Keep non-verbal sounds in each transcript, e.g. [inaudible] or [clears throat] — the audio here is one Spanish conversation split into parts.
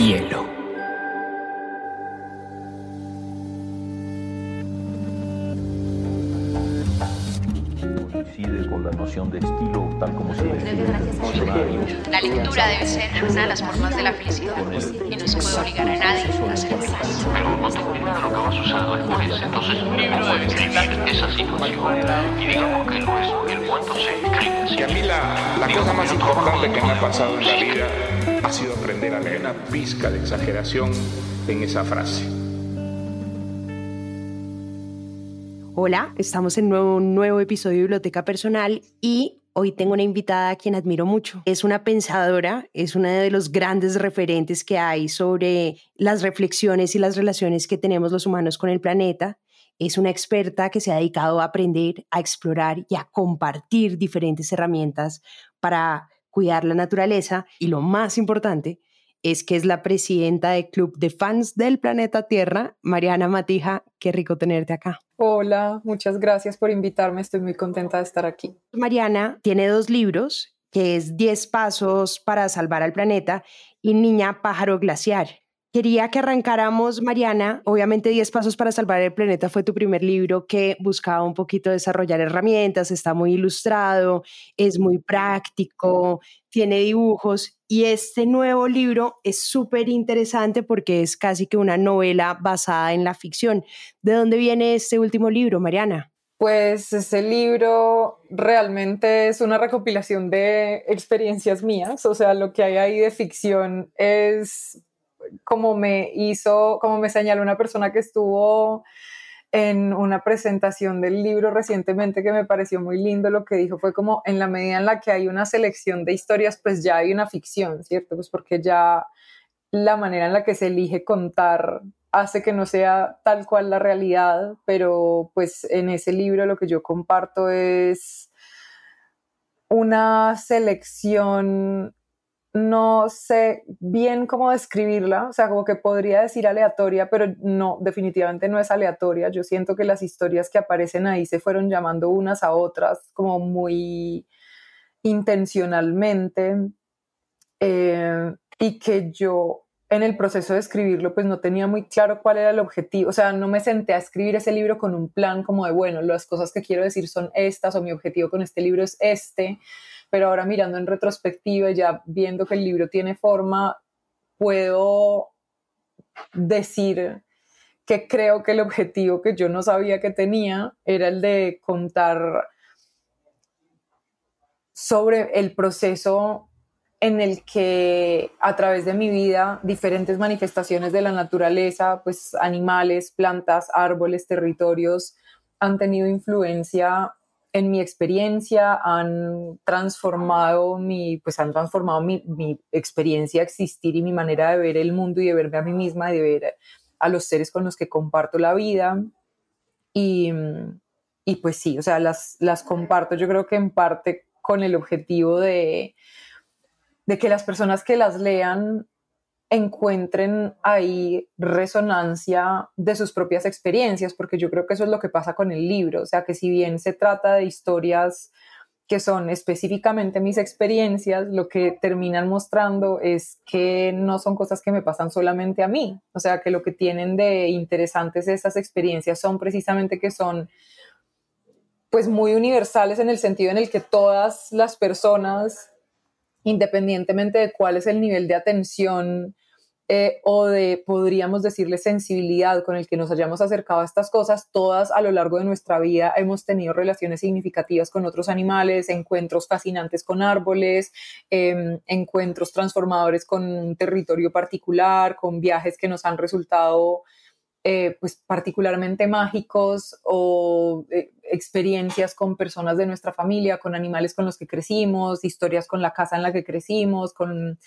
Hielo. Coincide con la noción de estilo tal como se diccionario. La lectura debe ser una de las formas de la felicidad y no se puede obligar a nadie a feliz. Pero no tengo de lo que va a suceder después. Entonces un libro debe escribir esa situación. Y digamos que no es el cuento se escribe así. Y a mí la, la cosa más importante que me ha pasado en la vida ha sido aprender a leer una pizca de exageración en esa frase. Hola, estamos en un nuevo episodio de Biblioteca Personal y hoy tengo una invitada a quien admiro mucho. Es una pensadora, es una de los grandes referentes que hay sobre las reflexiones y las relaciones que tenemos los humanos con el planeta. Es una experta que se ha dedicado a aprender, a explorar y a compartir diferentes herramientas para cuidar la naturaleza y lo más importante es que es la presidenta del Club de Fans del Planeta Tierra, Mariana Matija. Qué rico tenerte acá. Hola, muchas gracias por invitarme. Estoy muy contenta de estar aquí. Mariana tiene dos libros, que es 10 pasos para salvar al planeta y Niña Pájaro Glaciar. Quería que arrancáramos, Mariana. Obviamente, 10 Pasos para Salvar el Planeta fue tu primer libro que buscaba un poquito desarrollar herramientas, está muy ilustrado, es muy práctico, tiene dibujos y este nuevo libro es súper interesante porque es casi que una novela basada en la ficción. ¿De dónde viene este último libro, Mariana? Pues ese libro realmente es una recopilación de experiencias mías, o sea, lo que hay ahí de ficción es como me hizo, como me señaló una persona que estuvo en una presentación del libro recientemente que me pareció muy lindo, lo que dijo fue como en la medida en la que hay una selección de historias, pues ya hay una ficción, ¿cierto? Pues porque ya la manera en la que se elige contar hace que no sea tal cual la realidad, pero pues en ese libro lo que yo comparto es una selección no sé bien cómo describirla, o sea, como que podría decir aleatoria, pero no, definitivamente no es aleatoria. Yo siento que las historias que aparecen ahí se fueron llamando unas a otras como muy intencionalmente eh, y que yo en el proceso de escribirlo pues no tenía muy claro cuál era el objetivo, o sea, no me senté a escribir ese libro con un plan como de, bueno, las cosas que quiero decir son estas o mi objetivo con este libro es este, pero ahora mirando en retrospectiva y ya viendo que el libro tiene forma, puedo decir que creo que el objetivo que yo no sabía que tenía era el de contar sobre el proceso en el que a través de mi vida diferentes manifestaciones de la naturaleza, pues animales, plantas, árboles, territorios, han tenido influencia en mi experiencia han transformado mi, pues han transformado mi, experiencia existir y mi manera de ver el mundo y de verme a mí misma de ver a los seres con los que comparto la vida. Y, y pues sí, o sea, las, las comparto yo creo que en parte con el objetivo de, de que las personas que las lean encuentren ahí resonancia de sus propias experiencias, porque yo creo que eso es lo que pasa con el libro, o sea, que si bien se trata de historias que son específicamente mis experiencias, lo que terminan mostrando es que no son cosas que me pasan solamente a mí, o sea, que lo que tienen de interesantes estas experiencias son precisamente que son pues muy universales en el sentido en el que todas las personas independientemente de cuál es el nivel de atención eh, o de, podríamos decirle, sensibilidad con el que nos hayamos acercado a estas cosas, todas a lo largo de nuestra vida hemos tenido relaciones significativas con otros animales, encuentros fascinantes con árboles, em, encuentros transformadores con un territorio particular, con viajes que nos han resultado eh, pues particularmente mágicos o eh, experiencias con personas de nuestra familia, con animales con los que crecimos, historias con la casa en la que crecimos, con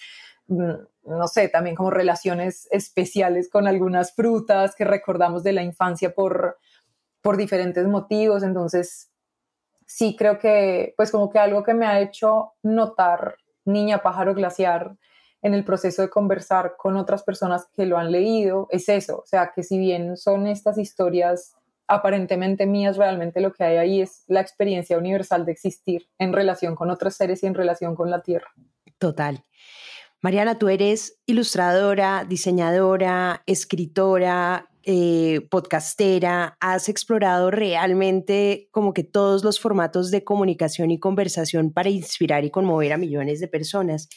no sé, también como relaciones especiales con algunas frutas que recordamos de la infancia por, por diferentes motivos. Entonces, sí creo que, pues como que algo que me ha hecho notar Niña Pájaro Glaciar en el proceso de conversar con otras personas que lo han leído es eso, o sea, que si bien son estas historias aparentemente mías, realmente lo que hay ahí es la experiencia universal de existir en relación con otros seres y en relación con la Tierra. Total. Mariana, tú eres ilustradora, diseñadora, escritora, eh, podcastera, has explorado realmente como que todos los formatos de comunicación y conversación para inspirar y conmover a millones de personas.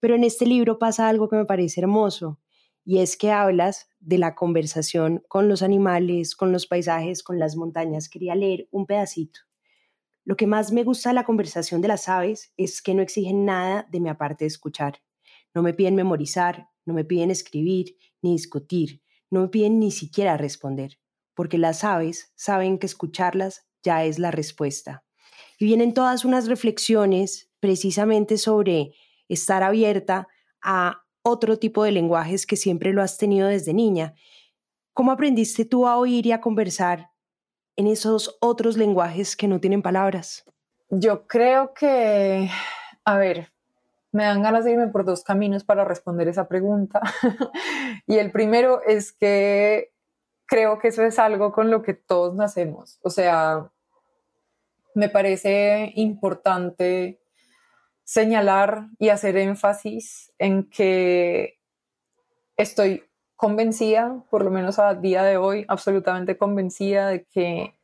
Pero en este libro pasa algo que me parece hermoso y es que hablas de la conversación con los animales, con los paisajes, con las montañas. Quería leer un pedacito. Lo que más me gusta de la conversación de las aves es que no exigen nada de mi aparte de escuchar. No me piden memorizar, no me piden escribir, ni discutir, no me piden ni siquiera responder, porque las aves saben que escucharlas ya es la respuesta. Y vienen todas unas reflexiones precisamente sobre estar abierta a otro tipo de lenguajes que siempre lo has tenido desde niña. ¿Cómo aprendiste tú a oír y a conversar en esos otros lenguajes que no tienen palabras? Yo creo que, a ver, me dan ganas de irme por dos caminos para responder esa pregunta. [laughs] y el primero es que creo que eso es algo con lo que todos nacemos. O sea, me parece importante señalar y hacer énfasis en que estoy convencida, por lo menos a día de hoy, absolutamente convencida de que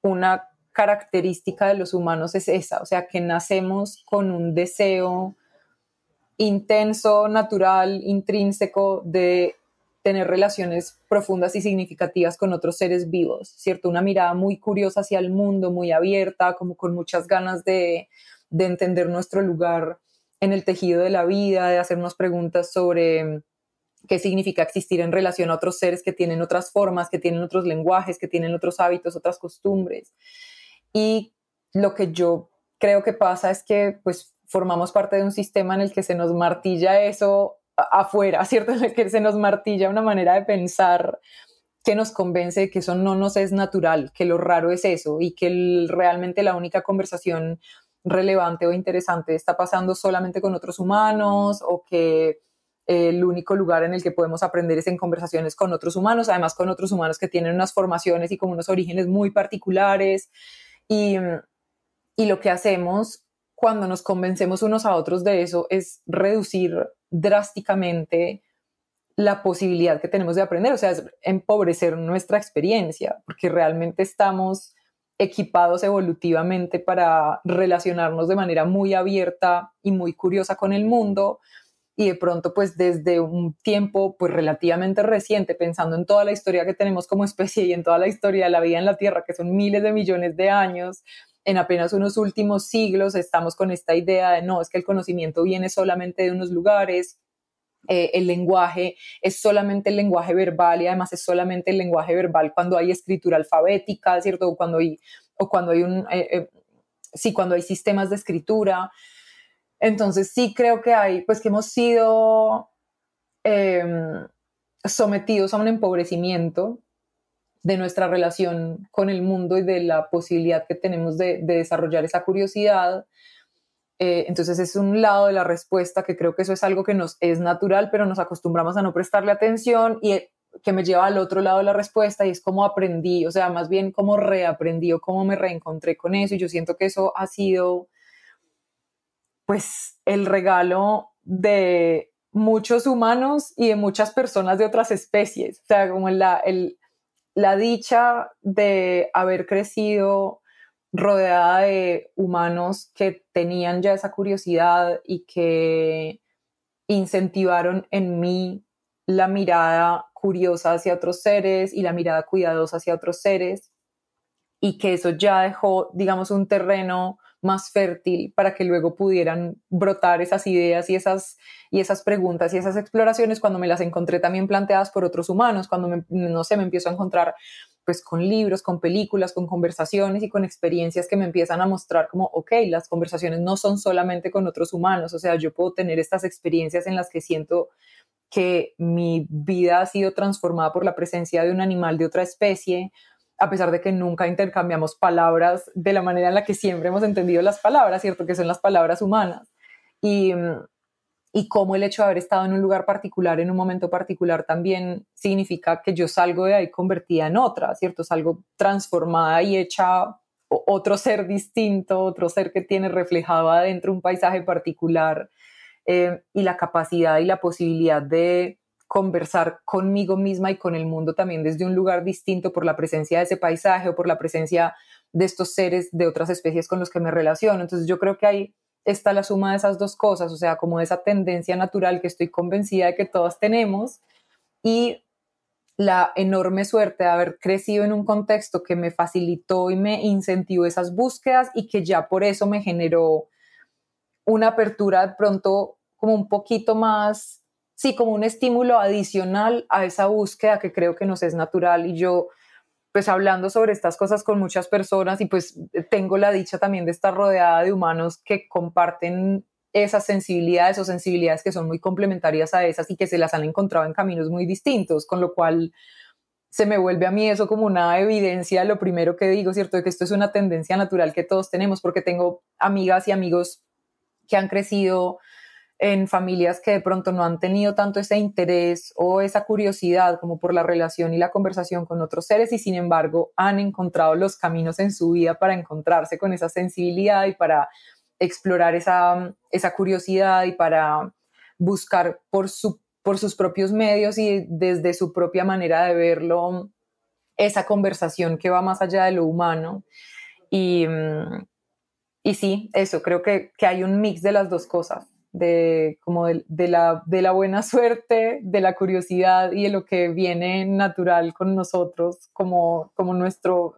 una característica de los humanos es esa, o sea, que nacemos con un deseo intenso, natural, intrínseco de tener relaciones profundas y significativas con otros seres vivos, ¿cierto? Una mirada muy curiosa hacia el mundo, muy abierta, como con muchas ganas de, entender nuestro lugar en el tejido de la vida, de hacernos preguntas sobre qué significa existir en relación a otros seres que tienen otras formas, que tienen otros lenguajes, que tienen otros hábitos, otras costumbres. Y lo que yo creo que pasa es que pues formamos parte de un sistema en el que se nos martilla eso afuera, [laughs] ¿cierto? En el que se nos martilla una manera de pensar que nos convence de que eso no nos es natural, que lo raro es eso y que realmente la única conversación relevante o interesante está pasando solamente con otros humanos o que el único lugar en el que podemos aprender es en conversaciones con otros humanos, además con otros humanos que tienen unas formaciones y como unos orígenes muy particulares. Y, y lo que hacemos cuando nos convencemos unos a otros de eso es reducir drásticamente la posibilidad que tenemos de aprender, o sea, es empobrecer nuestra experiencia, porque realmente estamos equipados evolutivamente para relacionarnos de manera muy abierta y muy curiosa con el mundo y de pronto pues desde un tiempo pues relativamente reciente pensando en toda la historia que tenemos como especie y en toda la historia de la vida en la Tierra que son miles de millones de años en apenas unos últimos siglos estamos con esta idea de no, es que el conocimiento viene solamente de unos lugares, eh, el lenguaje es solamente el lenguaje verbal y además es solamente el lenguaje verbal cuando hay escritura alfabética, ¿cierto? O cuando hay, o cuando hay un, eh, eh, sí, cuando hay sistemas de escritura. Entonces sí creo que hay, pues que hemos sido em, sometidos a un empobrecimiento de nuestra relación con el mundo y de la posibilidad que tenemos de, desarrollar esa curiosidad. Eh, entonces es un lado de la respuesta que creo que eso es algo que nos es natural, pero nos acostumbramos a no prestarle atención y eh, que me lleva al otro lado de la respuesta y es cómo aprendí, o sea, más bien cómo reaprendí o cómo me reencontré con eso y yo siento que eso ha sido pues el regalo de muchos humanos y de muchas personas de otras especies, o sea, como el, la dicha de haber crecido rodeada de humanos que tenían ya esa curiosidad y que incentivaron en mí la mirada curiosa hacia otros seres y la mirada cuidadosa hacia otros seres y que eso ya dejó, digamos, un terreno más fértil para que luego pudieran brotar esas ideas y esas, y esas preguntas y esas exploraciones cuando me las encontré también planteadas por otros humanos, cuando no sé, me empiezo a encontrar pues con libros, con películas, con conversaciones y con experiencias que me empiezan a mostrar como, ok, las conversaciones no son solamente con otros humanos, o sea, yo puedo tener estas experiencias en las que siento que mi vida ha sido transformada por la presencia de un animal de otra especie a pesar de que nunca intercambiamos palabras de la manera en la que siempre hemos entendido las palabras, ¿cierto? Que son las palabras humanas. Y, y cómo el hecho de haber estado en un lugar particular, en un momento particular, también significa que yo salgo de ahí convertida en otra, ¿cierto? Salgo transformada y hecha otro ser distinto, otro ser que tiene reflejado adentro un paisaje particular eh, y la capacidad y la posibilidad de conversar conmigo misma y con el mundo también desde un lugar distinto por la presencia de ese paisaje o por la presencia de estos seres de otras especies con los que me relaciono. Entonces yo creo que ahí está la suma de esas dos cosas, o sea, como esa tendencia natural que estoy convencida de que todas tenemos y la enorme suerte de haber crecido en un contexto que me facilitó y me incentivó esas búsquedas y que ya por eso me generó una apertura de pronto como un poquito más, sí, como un estímulo adicional a esa búsqueda que creo que nos es natural y yo pues hablando sobre estas cosas con muchas personas y pues tengo la dicha también de estar rodeada de humanos que comparten esas sensibilidades o sensibilidades que son muy complementarias a esas y que se las han encontrado en caminos muy distintos, con lo cual se me vuelve a mí eso como una evidencia, lo primero que digo, ¿cierto? De que esto es una tendencia natural que todos tenemos, porque tengo amigas y amigos que han crecido en familias que de pronto no han tenido tanto ese interés o esa curiosidad como por la relación y la conversación con otros seres y sin embargo han encontrado los caminos en su vida para encontrarse con esa sensibilidad y para explorar esa, esa curiosidad y para buscar por, su, por sus propios medios y desde su propia manera de verlo esa conversación que va más allá de lo humano. Y, y sí, eso, creo que, que hay un mix de las dos cosas, de, como de, la, de la buena suerte, de la curiosidad y de lo que viene natural con nosotros como, como nuestro,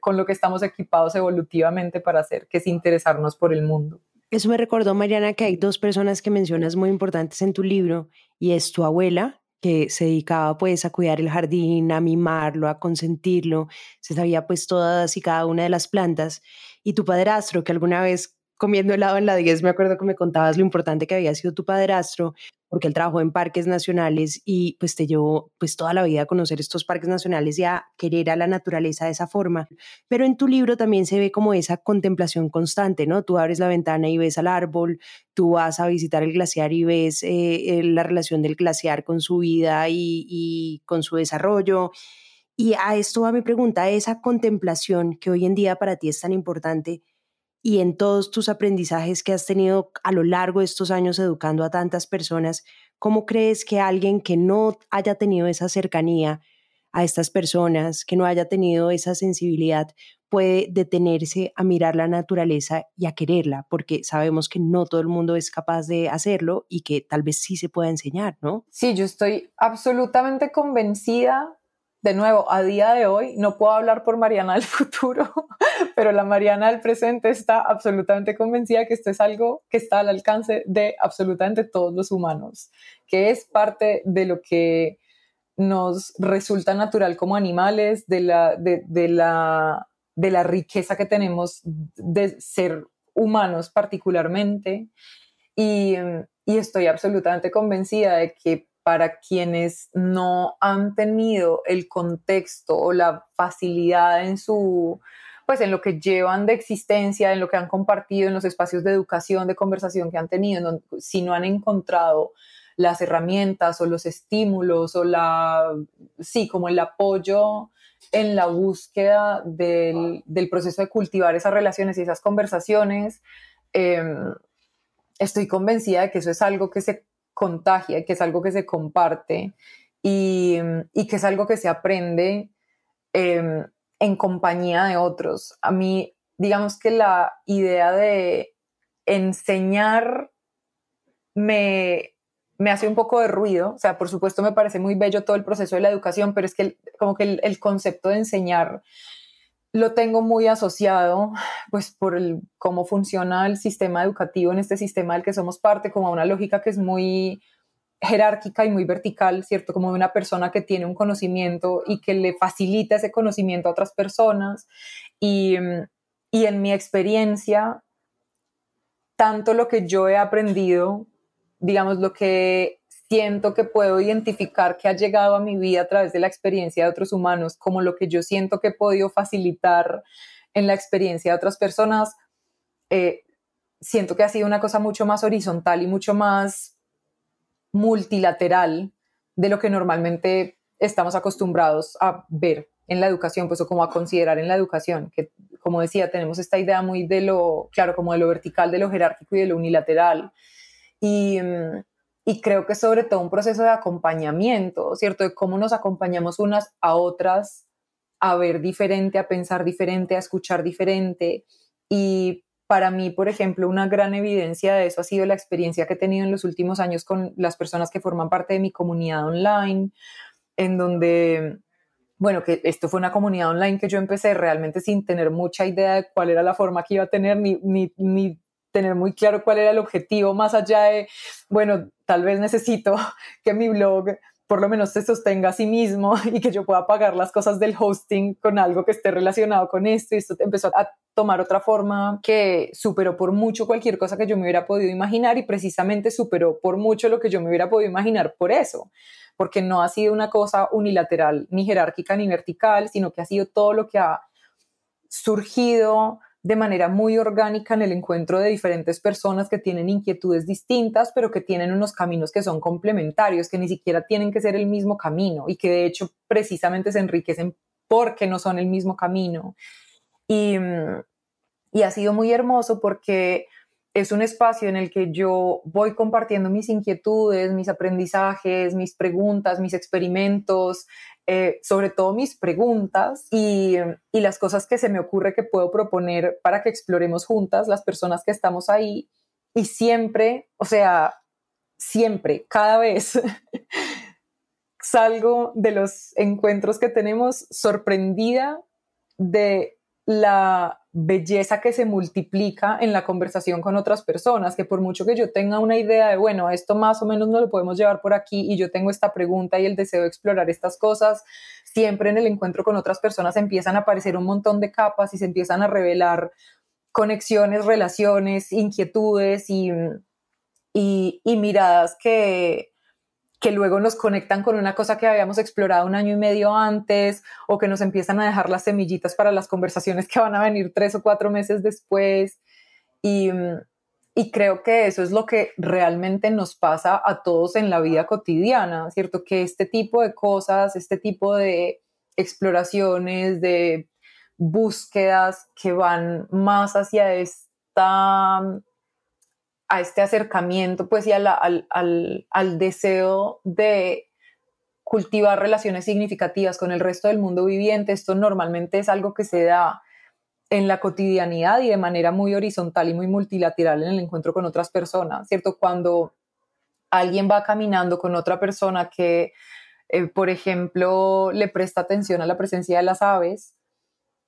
con lo que estamos equipados evolutivamente para hacer, que es interesarnos por el mundo. Eso me recordó, Mariana, que hay dos personas que mencionas muy importantes en tu libro y es tu abuela, que se dedicaba pues a cuidar el jardín, a mimarlo, a consentirlo, se sabía pues todas y cada una de las plantas, y tu padrastro, que alguna vez comiendo helado en la 10, me acuerdo que me contabas lo importante que había sido tu padrastro, porque él trabajó en parques nacionales y pues te llevó pues toda la vida a conocer estos parques nacionales y a querer a la naturaleza de esa forma. Pero en tu libro también se ve como esa contemplación constante, ¿no? Tú abres la ventana y ves al árbol, tú vas a visitar el glaciar y ves eh, eh, la relación del glaciar con su vida y, y con su desarrollo. Y a esto va mi pregunta, esa contemplación que hoy en día para ti es tan importante, y en todos tus aprendizajes que has tenido a lo largo de estos años educando a tantas personas, ¿cómo crees que alguien que no haya tenido esa cercanía a estas personas, que no haya tenido esa sensibilidad, puede detenerse a mirar la naturaleza y a quererla? Porque sabemos que no todo el mundo es capaz de hacerlo y que tal vez sí se pueda enseñar, ¿no? Sí, yo estoy absolutamente convencida de nuevo, a día de hoy, no puedo hablar por Mariana del [laughs] futuro, pero la Mariana del presente está absolutamente convencida que esto es algo que está al alcance de absolutamente todos los humanos, que es parte de lo que nos resulta natural como animales, de la, de, la, de la riqueza que tenemos de ser humanos particularmente. Y, y estoy absolutamente convencida de que para quienes no han tenido el contexto o la facilidad en su pues en lo que llevan de existencia, en lo que han compartido, en los espacios de educación, de conversación que han tenido, si no han encontrado las herramientas o los estímulos o la, sí, como el apoyo en la búsqueda del, proceso de cultivar esas relaciones y esas conversaciones, em, estoy convencida de que eso es algo que se contagia, que es algo que se comparte y, que es algo que se aprende em, en compañía de otros. A mí, digamos que la idea de enseñar me, me hace un poco de ruido, o sea, por supuesto me parece muy bello todo el proceso de la educación, pero es que como que el concepto de enseñar lo tengo muy asociado, pues por el, cómo funciona el sistema educativo en este sistema del que somos parte, como a una lógica que es muy jerárquica y muy vertical, ¿cierto? Como una persona que tiene un conocimiento y que le facilita ese conocimiento a otras personas. Y, y en mi experiencia, tanto lo que yo he aprendido, digamos, lo que siento que puedo identificar que ha llegado a mi vida a través de la experiencia de otros humanos, como lo que yo siento que he podido facilitar en la experiencia de otras personas, eh, siento que ha sido una cosa mucho más horizontal y mucho más multilateral de lo que normalmente estamos acostumbrados a ver en la educación, pues o como a considerar en la educación, que como decía, tenemos esta idea muy de lo, claro, como de lo vertical, de lo jerárquico y de lo unilateral, Y, mm, y creo que sobre todo un proceso de acompañamiento, ¿cierto? De cómo nos acompañamos unas a otras a ver diferente, a pensar diferente, a escuchar diferente. Y para mí, por ejemplo, una gran evidencia de eso ha sido la experiencia que he tenido en los últimos años con las personas que forman parte de mi comunidad online, en donde, bueno, que esto fue una comunidad online que yo empecé realmente sin tener mucha idea de cuál era la forma que iba a tener, ni, ni, ni tener muy claro cuál era el objetivo, más allá de, bueno, tal vez necesito [laughs] que mi blog por lo menos se sostenga a sí mismo [laughs] y que yo pueda pagar las cosas del hosting con algo que esté relacionado con esto. Y esto empezó a tomar otra forma que superó por mucho cualquier cosa que yo me hubiera podido imaginar y precisamente superó por mucho lo que yo me hubiera podido imaginar por eso, porque no ha sido una cosa unilateral, ni jerárquica, ni vertical, sino que ha sido todo lo que ha surgido de manera muy orgánica en el encuentro de diferentes personas que tienen inquietudes distintas, pero que tienen unos caminos que son complementarios, que ni siquiera tienen que ser el mismo camino y que de hecho precisamente se enriquecen porque no son el mismo camino. Y, y ha sido muy hermoso porque es un espacio en el que yo voy compartiendo mis inquietudes, mis aprendizajes, mis preguntas, mis experimentos, eh, sobre todo mis preguntas y, y, las cosas que se me ocurre que puedo proponer para que exploremos juntas las personas que estamos ahí. Y siempre, o sea, siempre, cada vez [laughs] salgo de los encuentros que tenemos sorprendida de la belleza que se multiplica en la conversación con otras personas, que por mucho que yo tenga una idea de, bueno, esto más o menos no lo podemos llevar por aquí y yo tengo esta pregunta y el deseo de explorar estas cosas, siempre en el encuentro con otras personas empiezan a aparecer un montón de capas y se empiezan a revelar conexiones, relaciones, inquietudes y, y, y miradas que, que luego nos conectan con una cosa que habíamos explorado un año y medio antes o que nos empiezan a dejar las semillitas para las conversaciones que van a venir tres o cuatro meses después. Y, y creo que eso es lo que realmente nos pasa a todos en la vida cotidiana, ¿cierto? Que este tipo de cosas, este tipo de exploraciones, de búsquedas que van más hacia esta a este acercamiento, pues, y al, al, deseo de cultivar relaciones significativas con el resto del mundo viviente. Esto normalmente es algo que se da en la cotidianidad y de manera muy horizontal y muy multilateral en el encuentro con otras personas, ¿cierto? Cuando alguien va caminando con otra persona que, eh, por ejemplo, le presta atención a la presencia de las aves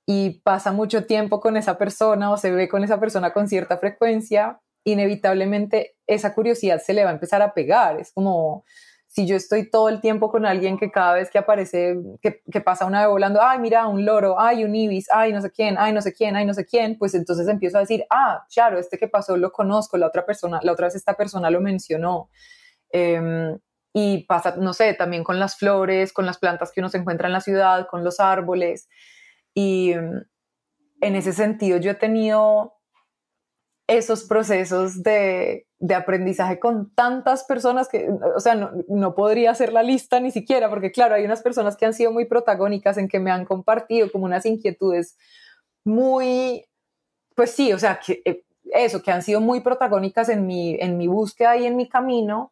y pasa mucho tiempo con esa persona o se ve con esa persona con cierta frecuencia, inevitablemente esa curiosidad se le va a empezar a pegar. Es como si yo estoy todo el tiempo con alguien que cada vez que aparece, que, pasa una vez volando, ay, mira, un loro, ay, un ibis, ay, no sé quién, ay, no sé quién, ay, no sé quién, pues entonces empiezo a decir, ah, claro, este que pasó lo conozco, la otra persona, la otra vez esta persona lo mencionó. Em, y pasa, no sé, también con las flores, con las plantas que uno se encuentra en la ciudad, con los árboles. Y em, en ese sentido yo he tenido esos procesos de, aprendizaje con tantas personas que, o sea, no, podría hacer la lista ni siquiera, porque claro, hay unas personas que han sido muy protagónicas en que me han compartido como unas inquietudes muy, pues sí, o sea, que eh, eso, que han sido muy protagónicas en mi, en mi búsqueda y en mi camino,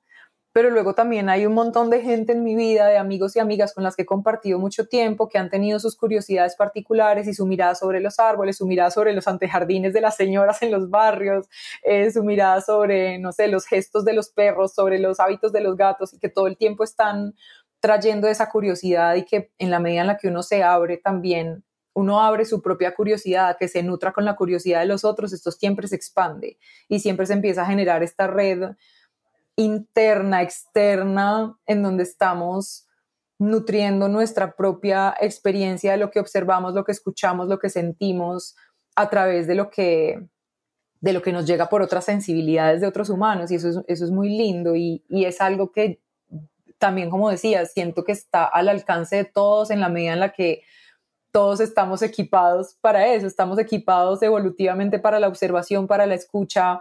pero luego también hay un montón de gente en mi vida, de amigos y amigas con las que he compartido mucho tiempo, que han tenido sus curiosidades particulares y su mirada sobre los árboles, su mirada sobre los antejardines de las señoras en los barrios, eh, su mirada sobre, no sé, los gestos de los perros, sobre los hábitos de los gatos y que todo el tiempo están trayendo esa curiosidad y que en la medida en la que uno se abre también uno abre su propia curiosidad, que se nutra con la curiosidad de los otros, esto siempre se expande y siempre se empieza a generar esta red interna, externa, en donde estamos nutriendo nuestra propia experiencia de lo que observamos, lo que escuchamos, lo que sentimos a través de lo que de lo que nos llega por otras sensibilidades de otros humanos. Y eso es, eso es muy lindo y, y es algo que también, como decía, siento que está al alcance de todos en la medida en la que todos estamos equipados para eso, estamos equipados evolutivamente para la observación, para la escucha,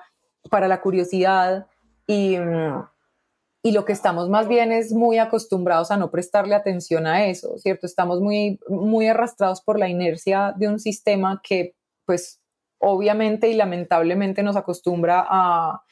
para la curiosidad y, y lo que estamos más bien es muy acostumbrados a no prestarle atención a eso, ¿cierto? Estamos muy, muy arrastrados por la inercia de un sistema que, pues, obviamente y lamentablemente nos acostumbra a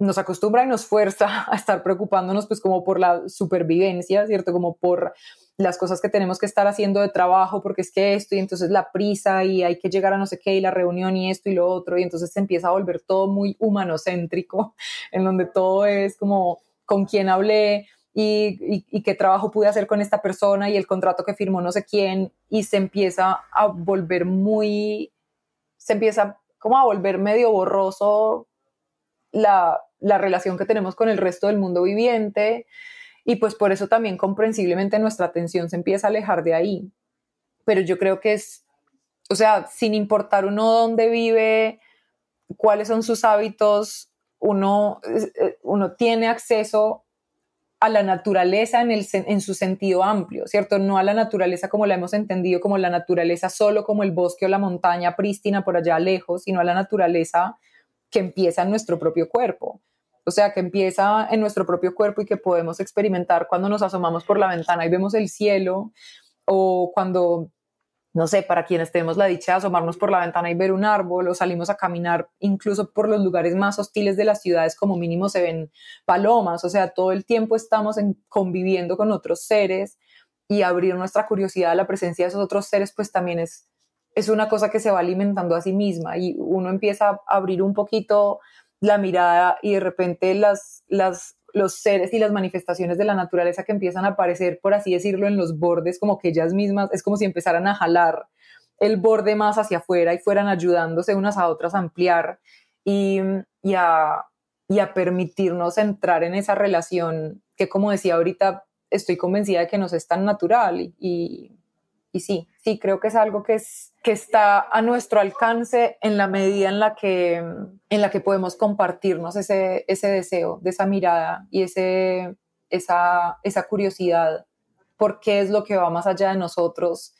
nos acostumbra y nos fuerza [laughs] a estar preocupándonos pues como por la supervivencia, ¿cierto? Como por las cosas que tenemos que estar haciendo de trabajo, porque es que esto y entonces la prisa y hay que llegar a no sé qué y la reunión y esto y lo otro, y entonces se empieza a volver todo muy humanocéntrico, [laughs] en donde todo es como con quién hablé y, qué trabajo pude hacer con esta persona y el contrato que firmó no sé quién, y se empieza a volver muy, se empieza como a volver medio borroso la, la relación que tenemos con el resto del mundo viviente y pues por eso también comprensiblemente nuestra atención se empieza a alejar de ahí. Pero yo creo que es, o sea, sin importar uno dónde vive, cuáles son sus hábitos, uno, eh, uno tiene acceso a la naturaleza en, el, en su sentido amplio, ¿cierto? No a la naturaleza como la hemos entendido, como la naturaleza solo como el bosque o la montaña prístina por allá lejos, sino a la naturaleza que empieza en nuestro propio cuerpo o sea, que empieza en nuestro propio cuerpo y que podemos experimentar cuando nos asomamos por la ventana y vemos el cielo, o cuando, no sé, para quienes tenemos la dicha de asomarnos por la ventana y ver un árbol, o salimos a caminar incluso por los lugares más hostiles de las ciudades, como mínimo se ven palomas, o sea, todo el tiempo estamos conviviendo con otros seres y abrir nuestra curiosidad a la presencia de esos otros seres, pues también es, es una cosa que se va alimentando a sí misma y uno empieza a abrir un poquito la mirada y de repente las, las, los seres y las manifestaciones de la naturaleza que empiezan a aparecer, por así decirlo, en los bordes, como que ellas mismas, es como si empezaran a jalar el borde más hacia afuera y fueran ayudándose unas a otras a ampliar y, y, a, y a permitirnos entrar en esa relación que, como decía ahorita, estoy convencida de que nos es tan natural y, y sí, sí, creo que es algo que, es, que está a nuestro alcance en la medida en la que, en la que podemos compartirnos ese, ese deseo, de esa mirada y ese, esa, esa curiosidad por qué es lo que va más allá de nosotros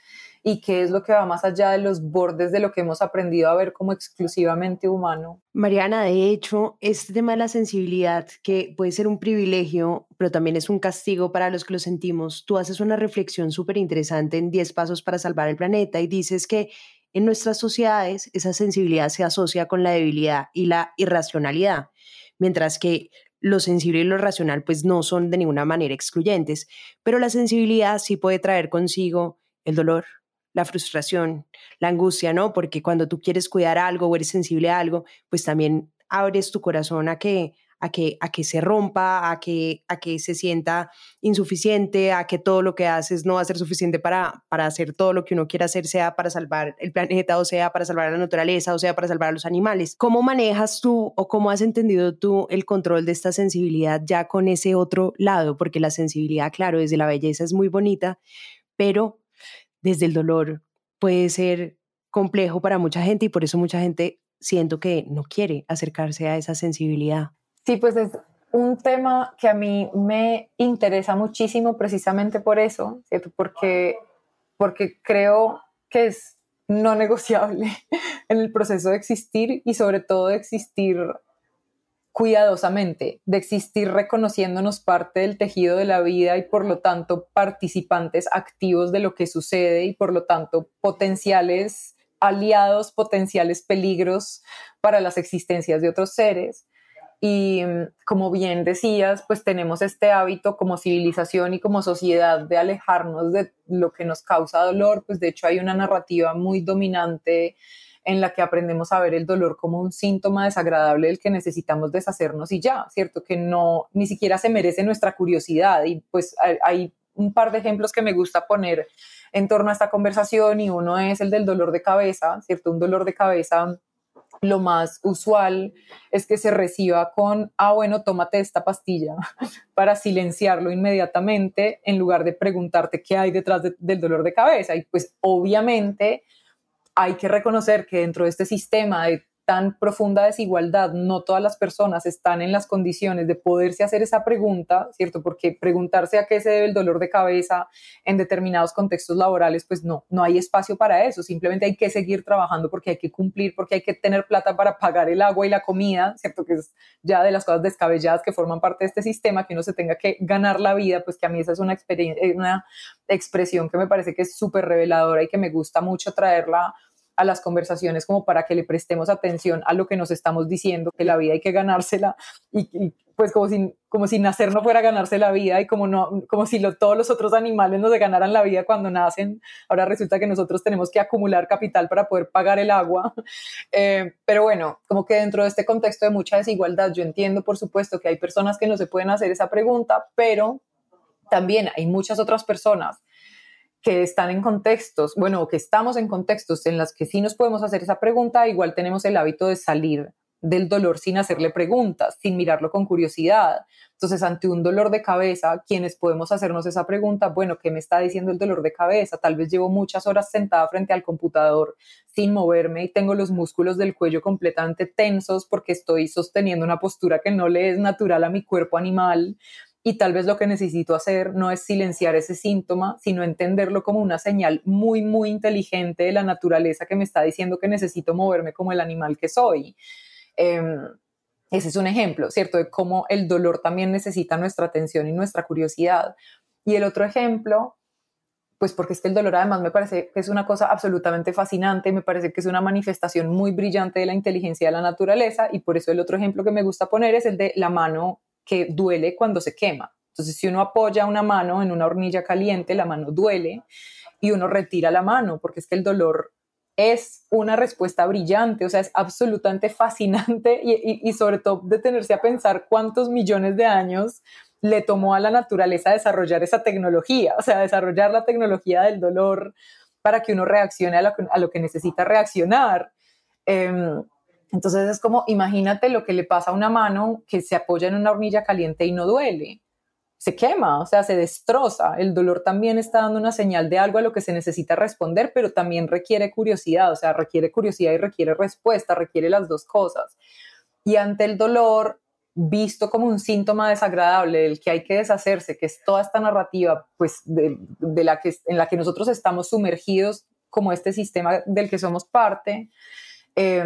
y qué es lo que va más allá de los bordes de lo que hemos aprendido a ver como exclusivamente humano. Mariana, de hecho, este tema de la sensibilidad, que puede ser un privilegio, pero también es un castigo para los que lo sentimos, tú haces una reflexión súper interesante en 10 pasos para salvar el planeta y dices que en nuestras sociedades esa sensibilidad se asocia con la debilidad y la irracionalidad, mientras que lo sensible y lo racional pues no son de ninguna manera excluyentes, pero la sensibilidad sí puede traer consigo el dolor, la frustración, la angustia, ¿no? Porque cuando tú quieres cuidar algo o eres sensible a algo, pues también abres tu corazón a que a que, a que se rompa, a que, a que se sienta insuficiente, a que todo lo que haces no va a ser suficiente para, para hacer todo lo que uno quiera hacer, sea para salvar el planeta, o sea para salvar la naturaleza, o sea para salvar a los animales. ¿Cómo manejas tú o cómo has entendido tú el control de esta sensibilidad ya con ese otro lado? Porque la sensibilidad, claro, desde la belleza es muy bonita, pero desde el dolor puede ser complejo para mucha gente y por eso mucha gente siento que no quiere acercarse a esa sensibilidad. Sí, pues es un tema que a mí me interesa muchísimo precisamente por eso. Porque, porque creo que es no negociable [laughs] en el proceso de existir y sobre todo de existir cuidadosamente, de existir reconociéndonos parte del tejido de la vida y por lo tanto participantes activos de lo que sucede y por lo tanto potenciales aliados, potenciales peligros para las existencias de otros seres. Y como bien decías, pues tenemos este hábito como civilización y como sociedad de alejarnos de lo que nos causa dolor, pues de hecho hay una narrativa muy dominante en la que aprendemos a ver el dolor como un síntoma desagradable del que necesitamos deshacernos y ya, ¿cierto? Que no, ni siquiera se merece nuestra curiosidad. Y pues hay un par de ejemplos que me gusta poner en torno a esta conversación y uno es el del dolor de cabeza, ¿cierto? Un dolor de cabeza lo más usual es que se reciba con, ah, bueno, tómate esta pastilla [laughs] para silenciarlo inmediatamente en lugar de preguntarte qué hay detrás del dolor de cabeza. Y pues obviamente hay que reconocer que dentro de este sistema de tan profunda desigualdad, no todas las personas están en las condiciones de poderse hacer esa pregunta, ¿cierto? Porque preguntarse a qué se debe el dolor de cabeza en determinados contextos laborales, pues no, no hay espacio para eso, simplemente hay que seguir trabajando porque hay que cumplir, porque hay que tener plata para pagar el agua y la comida, ¿cierto? Que es ya de las cosas descabelladas que forman parte de este sistema, que uno se tenga que ganar la vida, pues que a mí esa es una, experiencia, una expresión que me parece que es súper reveladora y que me gusta mucho traerla a las conversaciones como para que le prestemos atención a lo que nos estamos diciendo, que la vida hay que ganársela y, pues como si, como si nacer no fuera ganarse la vida y como, no, como si todos los otros animales nos ganaran la vida cuando nacen. Ahora resulta que nosotros tenemos que acumular capital para poder pagar el agua. [laughs] Eh, pero bueno, como que dentro de este contexto de mucha desigualdad, yo entiendo por supuesto que hay personas que no se pueden hacer esa pregunta, pero también hay muchas otras personas que están en contextos, bueno, que estamos en contextos en los que sí nos podemos hacer esa pregunta, igual tenemos el hábito de salir del dolor sin hacerle preguntas, sin mirarlo con curiosidad. Entonces, ante un dolor de cabeza, quienes podemos hacernos esa pregunta, bueno, ¿qué me está diciendo el dolor de cabeza? Tal vez llevo muchas horas sentada frente al computador sin moverme y tengo los músculos del cuello completamente tensos porque estoy sosteniendo una postura que no le es natural a mi cuerpo animal y tal vez lo que necesito hacer no es silenciar ese síntoma, sino entenderlo como una señal muy, muy inteligente de la naturaleza que me está diciendo que necesito moverme como el animal que soy. Em, ese es un ejemplo, ¿cierto? De cómo el dolor también necesita nuestra atención y nuestra curiosidad. Y el otro ejemplo, pues porque es que el dolor además me parece que es una cosa absolutamente fascinante, me parece que es una manifestación muy brillante de la inteligencia de la naturaleza y por eso el otro ejemplo que me gusta poner es el de la mano que duele cuando se quema. Entonces, si uno apoya una mano en una hornilla caliente, la mano duele y uno retira la mano, porque es que el dolor es una respuesta brillante, o sea, es absolutamente fascinante y, sobre todo detenerse a pensar cuántos millones de años le tomó a la naturaleza desarrollar esa tecnología, o sea, desarrollar la tecnología del dolor para que uno reaccione a lo, que necesita reaccionar. Em, entonces es como, imagínate lo que le pasa a una mano que se apoya en una hornilla caliente y no duele. Se quema, o sea, se destroza. El dolor también está dando una señal de algo a lo que se necesita responder, pero también requiere curiosidad, o sea, requiere curiosidad y requiere respuesta, requiere las dos cosas. Y ante el dolor, visto como un síntoma desagradable del que hay que deshacerse, que es toda esta narrativa, pues, de, la que, en la que nosotros estamos sumergidos como este sistema del que somos parte, eh,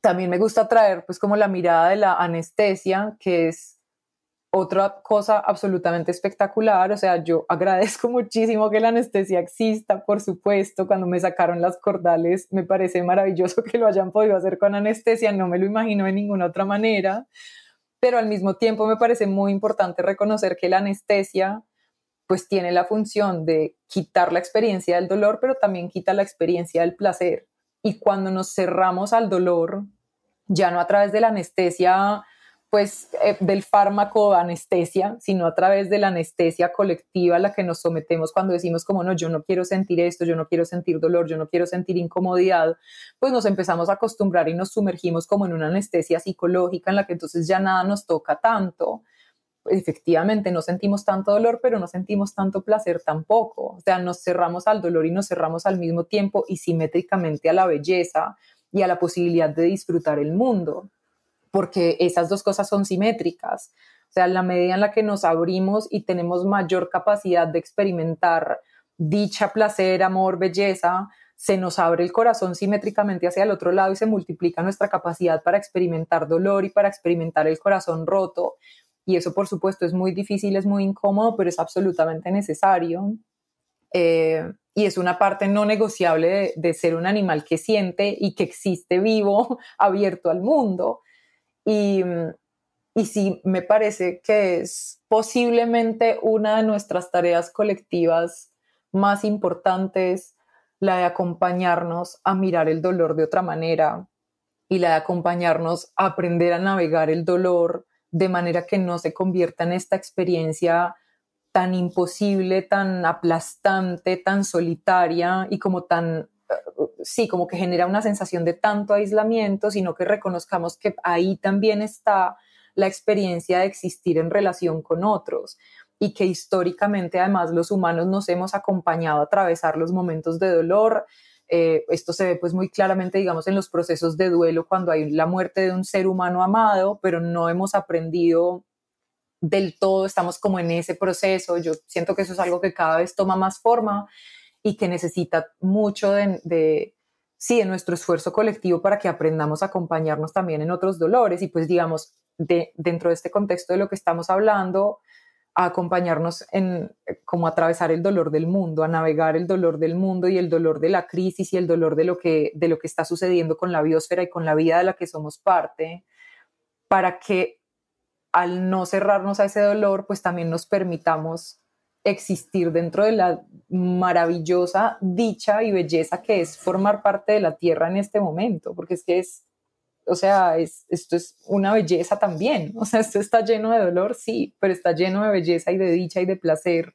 también me gusta traer pues como la mirada de la anestesia, que es otra cosa absolutamente espectacular. O sea, yo [laughs] agradezco muchísimo que la anestesia exista, por supuesto. Cuando me sacaron las cordales, me parece maravilloso que lo hayan podido hacer con anestesia. No me lo imagino de ninguna otra manera. Pero al mismo tiempo me parece muy importante reconocer que la anestesia pues tiene la función de quitar la experiencia del dolor, pero también quita la experiencia del placer. Y cuando nos cerramos al dolor, ya no a través de la anestesia, pues eh, del fármaco anestesia, sino a través de la anestesia colectiva a la que nos sometemos cuando decimos como no, yo no quiero sentir esto, yo no quiero sentir dolor, yo no quiero sentir incomodidad, pues nos empezamos a acostumbrar y nos sumergimos como en una anestesia psicológica en la que entonces ya nada nos toca tanto. Efectivamente, no sentimos tanto dolor, pero no sentimos tanto placer tampoco. O sea, nos cerramos al dolor y nos cerramos al mismo tiempo y simétricamente a la belleza, y a la posibilidad de disfrutar el mundo, porque esas dos cosas son simétricas. O sea, la medida en la que nos abrimos y tenemos mayor capacidad de experimentar dicha, placer, amor, belleza, se nos abre el corazón simétricamente hacia el otro lado y se multiplica nuestra capacidad para experimentar dolor y para experimentar el corazón roto. Y eso, por supuesto, es muy difícil, es muy incómodo, pero es absolutamente necesario. Eh, y es una parte no negociable de, ser un animal que siente y que existe vivo, [laughs] abierto al mundo. Y, y sí, me parece que es posiblemente una de nuestras tareas colectivas más importantes, la de acompañarnos a mirar el dolor de otra manera y la de acompañarnos a aprender a navegar el dolor de manera que no se convierta en esta experiencia tan imposible, tan aplastante, tan solitaria y como tan, sí, como que genera una sensación de tanto aislamiento, sino que reconozcamos que ahí también está la experiencia de existir en relación con otros y que históricamente además los humanos nos hemos acompañado a atravesar los momentos de dolor. Eh, esto se ve pues muy claramente, digamos, en los procesos de duelo cuando hay la muerte de un ser humano amado, pero no hemos aprendido del todo, estamos como en ese proceso. Yo siento que eso es algo que cada vez toma más forma y que necesita mucho de, sí, de nuestro esfuerzo colectivo para que aprendamos a acompañarnos también en otros dolores. Y pues digamos, de, dentro de este contexto de lo que estamos hablando, a acompañarnos en como atravesar el dolor del mundo, a navegar el dolor del mundo y el dolor de la crisis y el dolor de lo que, de lo que está sucediendo con la biosfera y con la vida de la que somos parte, para que al no cerrarnos a ese dolor, pues también nos permitamos existir dentro de la maravillosa dicha y belleza que es formar parte de la tierra en este momento, porque es que es, o sea, es, esto es una belleza también, o sea, esto está lleno de dolor, sí, pero está lleno de belleza y de dicha y de placer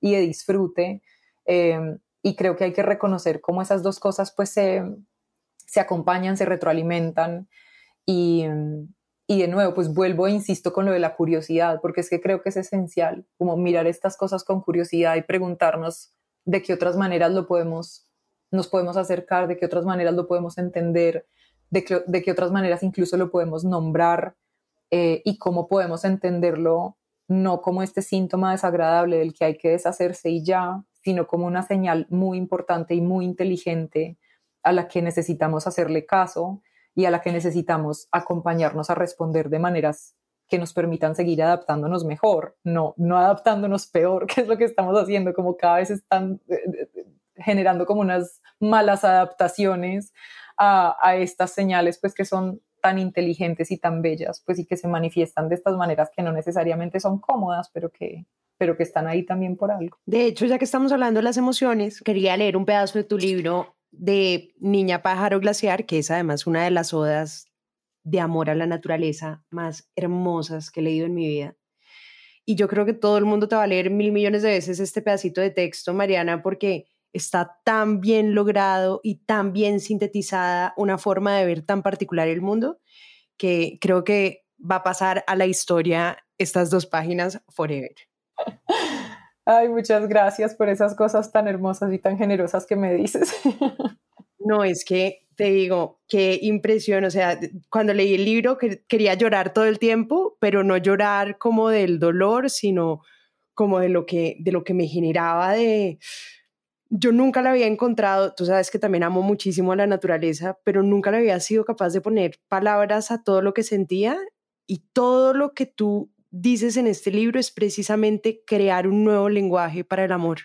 y de disfrute. Em, y creo que hay que reconocer cómo esas dos cosas pues se, acompañan, se retroalimentan. Y, y de nuevo, pues vuelvo e insisto con lo de la curiosidad, porque es que creo que es esencial, como mirar estas cosas con curiosidad y preguntarnos de qué otras maneras lo podemos, nos podemos acercar, de qué otras maneras lo podemos entender, de, qué otras maneras incluso lo podemos nombrar eh, y cómo podemos entenderlo no como este síntoma desagradable del que hay que deshacerse y ya, sino como una señal muy importante y muy inteligente a la que necesitamos hacerle caso y a la que necesitamos acompañarnos a responder de maneras que nos permitan seguir adaptándonos mejor, no, no adaptándonos peor, [laughs] que es lo que estamos haciendo, como cada vez están eh, eh, generando como unas malas adaptaciones a, estas señales, pues que son tan inteligentes y tan bellas, pues y que se manifiestan de estas maneras que no necesariamente son cómodas, pero que, pero que están ahí también por algo. De hecho, ya que estamos hablando de las emociones, quería leer un pedazo de tu libro de Niña Pájaro Glaciar, que es además una de las odas de amor a la naturaleza más hermosas que he leído en mi vida. Y yo creo que todo el mundo te va a leer mil millones de veces este pedacito de texto, Mariana, porque está tan bien logrado y tan bien sintetizada una forma de ver tan particular el mundo que creo que va a pasar a la historia estas dos páginas forever. [laughs] Ay, muchas gracias por esas cosas tan hermosas y tan generosas que me dices. [laughs] No, es que te digo, qué impresión, o sea, cuando leí el libro quería llorar todo el tiempo, pero no llorar como del dolor, sino como de lo que, de lo que me generaba de... Yo nunca la había encontrado, tú sabes que también amo muchísimo a la naturaleza, pero nunca le había sido capaz de poner palabras a todo lo que sentía y todo lo que tú dices en este libro es precisamente crear un nuevo lenguaje para el amor.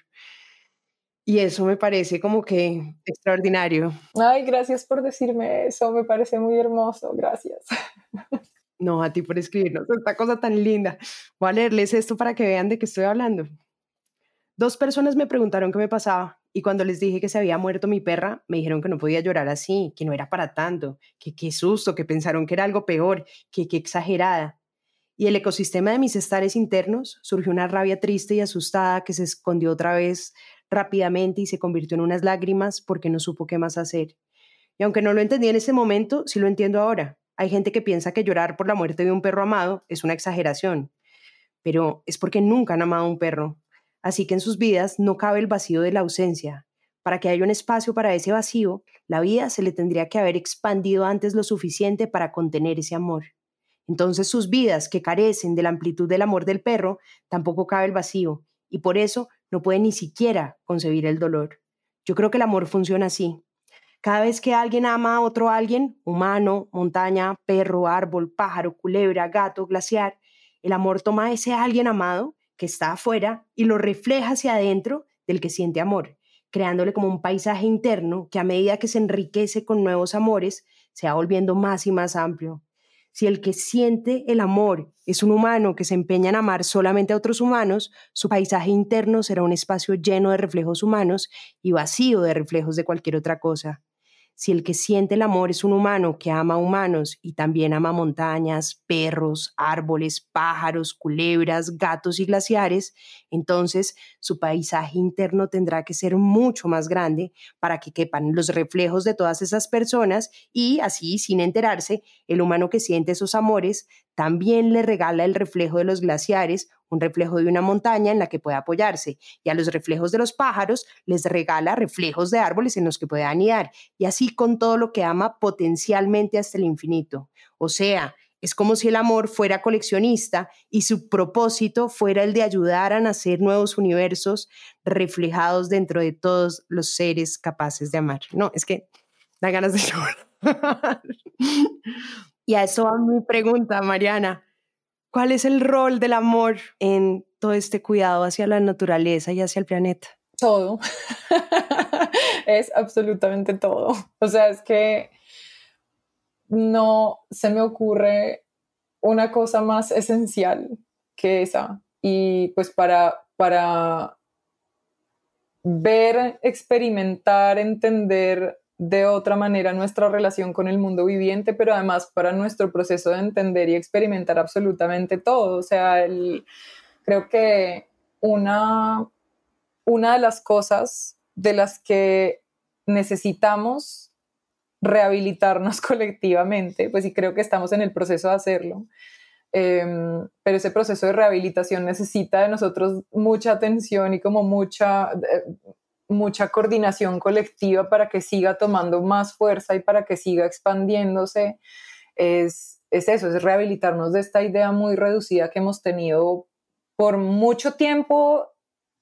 Y eso me parece como que extraordinario. Ay, gracias por decirme eso, me parece muy hermoso, gracias. No, a ti por escribirnos esta cosa tan linda. Voy a leerles esto para que vean de qué estoy hablando. Dos personas me preguntaron qué me pasaba y cuando les dije que se había muerto mi perra, me dijeron que no podía llorar así, que no era para tanto, que qué susto, que pensaron que era algo peor, que qué exagerada y el ecosistema de mis estares internos surgió una rabia triste y asustada que se escondió otra vez rápidamente y se convirtió en unas lágrimas porque no supo qué más hacer. Y aunque no lo entendí en ese momento, sí lo entiendo ahora. Hay gente que piensa que llorar por la muerte de un perro amado es una exageración, pero es porque nunca han amado a un perro. Así que en sus vidas no cabe el vacío de la ausencia. Para que haya un espacio para ese vacío, la vida se le tendría que haber expandido antes lo suficiente para contener ese amor. Entonces sus vidas, que carecen de la amplitud del amor del perro, tampoco cabe el vacío, y por eso no pueden ni siquiera concebir el dolor. Yo creo que el amor funciona así. Cada vez que alguien ama a otro alguien, humano, montaña, perro, árbol, pájaro, culebra, gato, glaciar, el amor toma a ese alguien amado que está afuera y lo refleja hacia adentro del que siente amor, creándole como un paisaje interno que a medida que se enriquece con nuevos amores, se va volviendo más y más amplio, si el que siente el amor es un humano que se empeña en amar solamente a otros humanos, su paisaje interno será un espacio lleno de reflejos humanos y vacío de reflejos de cualquier otra cosa. Si el que siente el amor es un humano que ama humanos y también ama montañas, perros, árboles, pájaros, culebras, gatos y glaciares, entonces su paisaje interno tendrá que ser mucho más grande para que quepan los reflejos de todas esas personas y así, sin enterarse, el humano que siente esos amores también le regala el reflejo de los glaciares, un reflejo de una montaña en la que puede apoyarse, y a los reflejos de los pájaros les regala reflejos de árboles en los que puede anidar, y así con todo lo que ama potencialmente hasta el infinito. O sea, es como si el amor fuera coleccionista y su propósito fuera el de ayudar a nacer nuevos universos reflejados dentro de todos los seres capaces de amar. No, es que da ganas de [laughs] llorar. Y a eso va mi pregunta, Mariana. ¿Cuál es el rol del amor en todo este cuidado hacia la naturaleza y hacia el planeta? Todo. [laughs] es absolutamente todo. O sea, es que no se me ocurre una cosa más esencial que esa. Y pues para, para ver, experimentar, entender de otra manera nuestra relación con el mundo viviente, pero además para nuestro proceso de entender y experimentar absolutamente todo. O sea, creo que una, una de las cosas de las que necesitamos rehabilitarnos [laughs] colectivamente, pues sí creo que estamos en el proceso de hacerlo, em, pero ese proceso de rehabilitación necesita de nosotros mucha atención y como mucha, mucha coordinación colectiva para que siga tomando más fuerza y para que siga expandiéndose, es, es eso, es rehabilitarnos de esta idea muy reducida que hemos tenido por mucho tiempo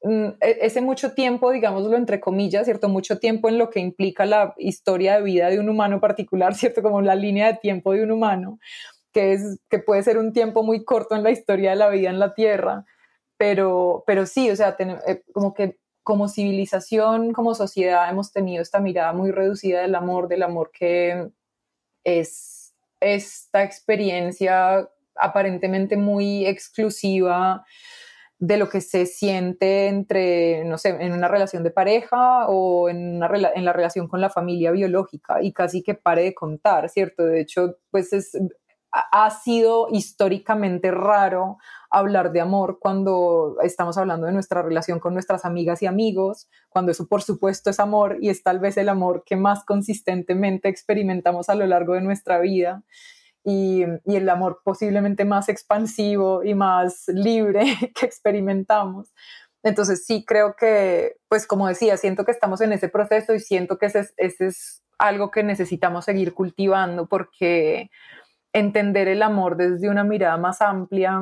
mm, e, ese mucho tiempo, digámoslo entre comillas, ¿cierto? Mucho tiempo en lo que implica la historia de vida de un humano particular, [laughs] ¿cierto? Como la línea de tiempo de un humano, que, es, que puede ser un tiempo muy corto en la historia de la vida en la Tierra, pero, pero sí, o sea, eh, como que como civilización, como sociedad, hemos tenido esta mirada muy reducida del amor, del amor que es esta experiencia aparentemente muy exclusiva de lo que se siente entre, no sé, en una relación de pareja o en, una, en la relación con la familia biológica y casi que pare de contar, ¿cierto? De hecho, pues es, ha sido históricamente raro hablar de amor cuando estamos hablando de nuestra relación con nuestras amigas y amigos, cuando eso por supuesto es amor y es tal vez el amor que más consistentemente experimentamos a lo largo de nuestra vida y, el amor posiblemente más expansivo y más libre [laughs] que experimentamos. Entonces sí creo que, pues como decía, siento que estamos en ese proceso y siento que ese, es algo que necesitamos seguir cultivando porque entender el amor desde una mirada más amplia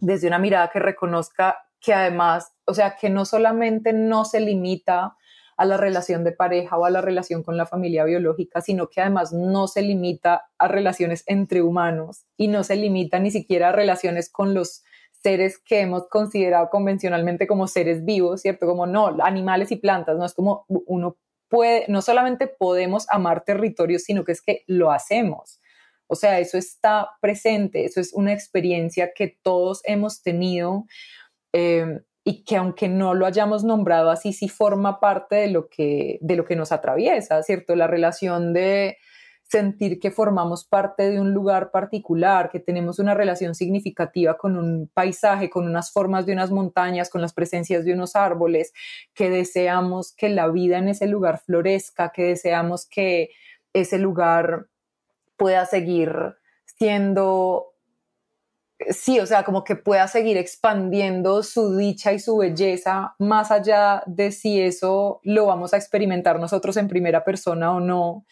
desde una mirada que reconozca que además, o sea, que no solamente no se limita a la relación de pareja o a la relación con la familia biológica, sino que además no se limita a relaciones entre humanos y no se limita ni siquiera a relaciones con los seres que hemos considerado convencionalmente como seres vivos, ¿cierto? Como no, animales y plantas, no es como uno puede, no solamente podemos amar territorios, sino que es que lo hacemos. O sea, eso está presente, eso es una experiencia que todos hemos tenido eh, y que aunque no lo hayamos nombrado así, sí forma parte de lo que, de lo que nos atraviesa, ¿cierto? La relación de sentir que formamos parte de un lugar particular, que tenemos una relación significativa con un paisaje, con unas formas de unas montañas, con las presencias de unos árboles, que deseamos que la vida en ese lugar florezca, que deseamos que ese lugar pueda seguir siendo, sí, o sea, como que pueda seguir expandiendo su dicha y su belleza más allá de si eso lo vamos a experimentar nosotros en primera persona o no.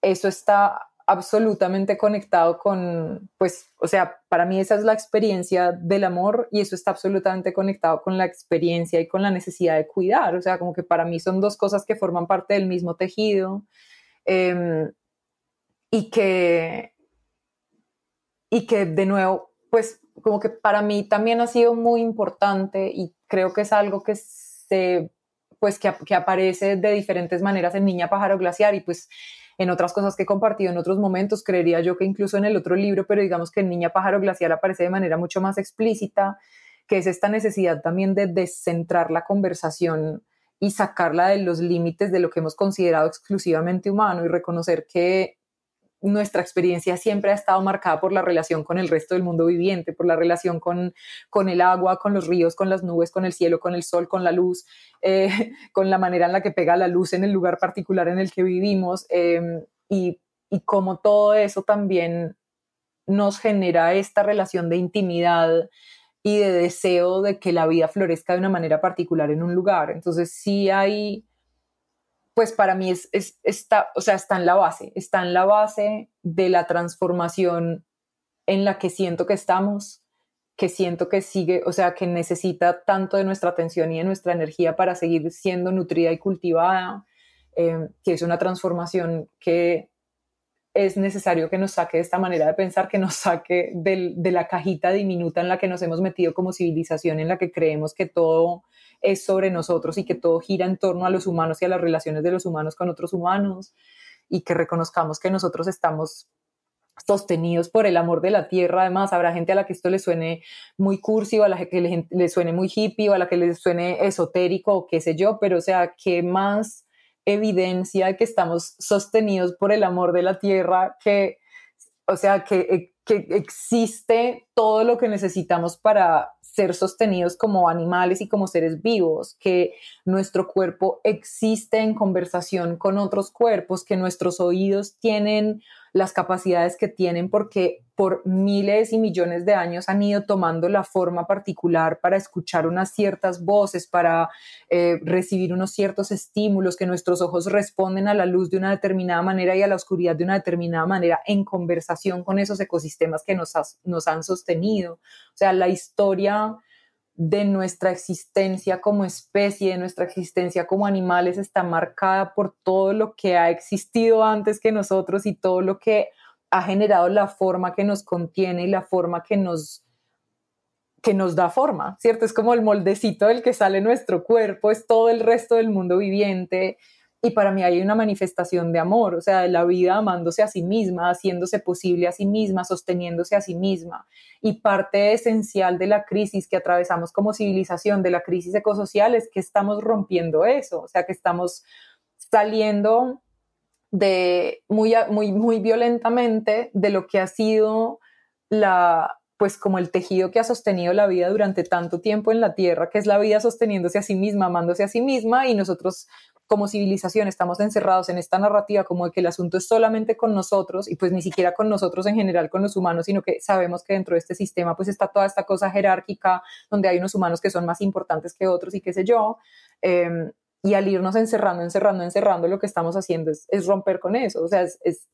Eso está absolutamente conectado con, pues, o sea, para mí esa es la experiencia del amor y eso está absolutamente conectado con la experiencia y con la necesidad de cuidar, o sea, como que para mí son dos cosas que forman parte del mismo tejido. Em, y que, y que de nuevo, pues como que para mí también ha sido muy importante y creo que es algo que se pues que, que aparece de diferentes maneras en Niña Pájaro Glaciar y pues en otras cosas que he compartido en otros momentos, creería yo que incluso en el otro libro, pero digamos que en Niña Pájaro Glaciar aparece de manera mucho más explícita, que es esta necesidad también de descentrar la conversación y sacarla de los límites de lo que hemos considerado exclusivamente humano y reconocer que nuestra experiencia siempre ha estado marcada por la relación con el resto del mundo viviente, por la relación con, con el agua, con los ríos, con las nubes, con el cielo, con el sol, con la luz, eh, [laughs] con la manera en la que pega la luz en el lugar particular en el que vivimos em, y, y cómo todo eso también nos genera esta relación de intimidad y de deseo de que la vida florezca de una manera particular en un lugar. Entonces sí hay pues para mí es, está, o sea, está en la base, está en la base de la transformación en la que siento que estamos, que siento que sigue, o sea, que necesita tanto de nuestra atención y de nuestra energía para seguir siendo nutrida y cultivada, eh, que es una transformación que es necesario que nos saque de esta manera de pensar, que nos saque de la cajita diminuta en la que nos hemos metido como civilización, en la que creemos que todo es sobre nosotros y que todo gira en torno a los humanos y a las relaciones de los humanos con otros humanos y que reconozcamos que nosotros estamos sostenidos por el amor de la tierra. Además, habrá gente a la que esto le suene muy cursi o a la que le, suene muy hippie o a la que le suene esotérico o qué sé yo, pero o sea, ¿qué más evidencia de que estamos sostenidos por el amor de la tierra, que, o sea, que, eh, que existe todo lo que necesitamos para ser sostenidos como animales y como seres vivos, que nuestro cuerpo existe en conversación con otros cuerpos, que nuestros oídos tienen las capacidades que tienen porque por miles y millones de años han ido tomando la forma particular para escuchar unas ciertas voces, para eh, recibir unos ciertos estímulos, que nuestros ojos responden a la luz de una determinada manera y a la oscuridad de una determinada manera en conversación con esos ecosistemas que nos, nos han sostenido. O sea, la historia de nuestra existencia como especie, de nuestra existencia como animales, está marcada por todo lo que ha existido antes que nosotros y todo lo que ha generado la forma que nos contiene y la forma que nos que nos da forma, ¿cierto? Es como el moldecito del que sale nuestro cuerpo, es todo el resto del mundo viviente, y para mí hay una manifestación de amor, o sea, de la vida amándose a sí misma, haciéndose posible a sí misma, sosteniéndose a sí misma. Y parte esencial de la crisis que atravesamos como civilización, de la crisis ecosocial, es que estamos rompiendo eso, o sea, que estamos saliendo de muy, muy, muy violentamente de lo que ha sido la, pues como el tejido que ha sostenido la vida durante tanto tiempo en la Tierra, que es la vida sosteniéndose a sí misma, amándose a sí misma, y nosotros como civilización estamos encerrados en esta narrativa como de que el asunto es solamente con nosotros y pues ni siquiera con nosotros en general, con los humanos, sino que sabemos que dentro de este sistema pues está toda esta cosa jerárquica donde hay unos humanos que son más importantes que otros y qué sé yo. Em, y al irnos encerrando, encerrando, encerrando, lo que estamos haciendo es, romper con eso, o sea, es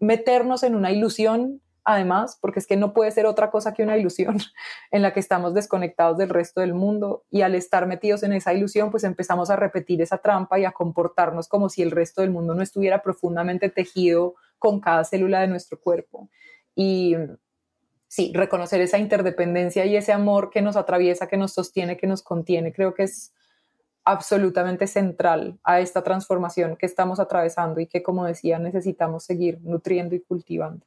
meternos en una ilusión además, porque es que no puede ser otra cosa que una ilusión [laughs] en la que estamos desconectados del resto del mundo y al estar metidos en esa ilusión, pues empezamos a repetir esa trampa y a comportarnos como si el resto del mundo no estuviera profundamente tejido con cada célula de nuestro cuerpo. Y sí, reconocer esa interdependencia y ese amor que nos atraviesa, que nos sostiene, que nos contiene, creo que es absolutamente central a esta transformación que estamos atravesando y que, como decía, necesitamos seguir nutriendo y cultivando.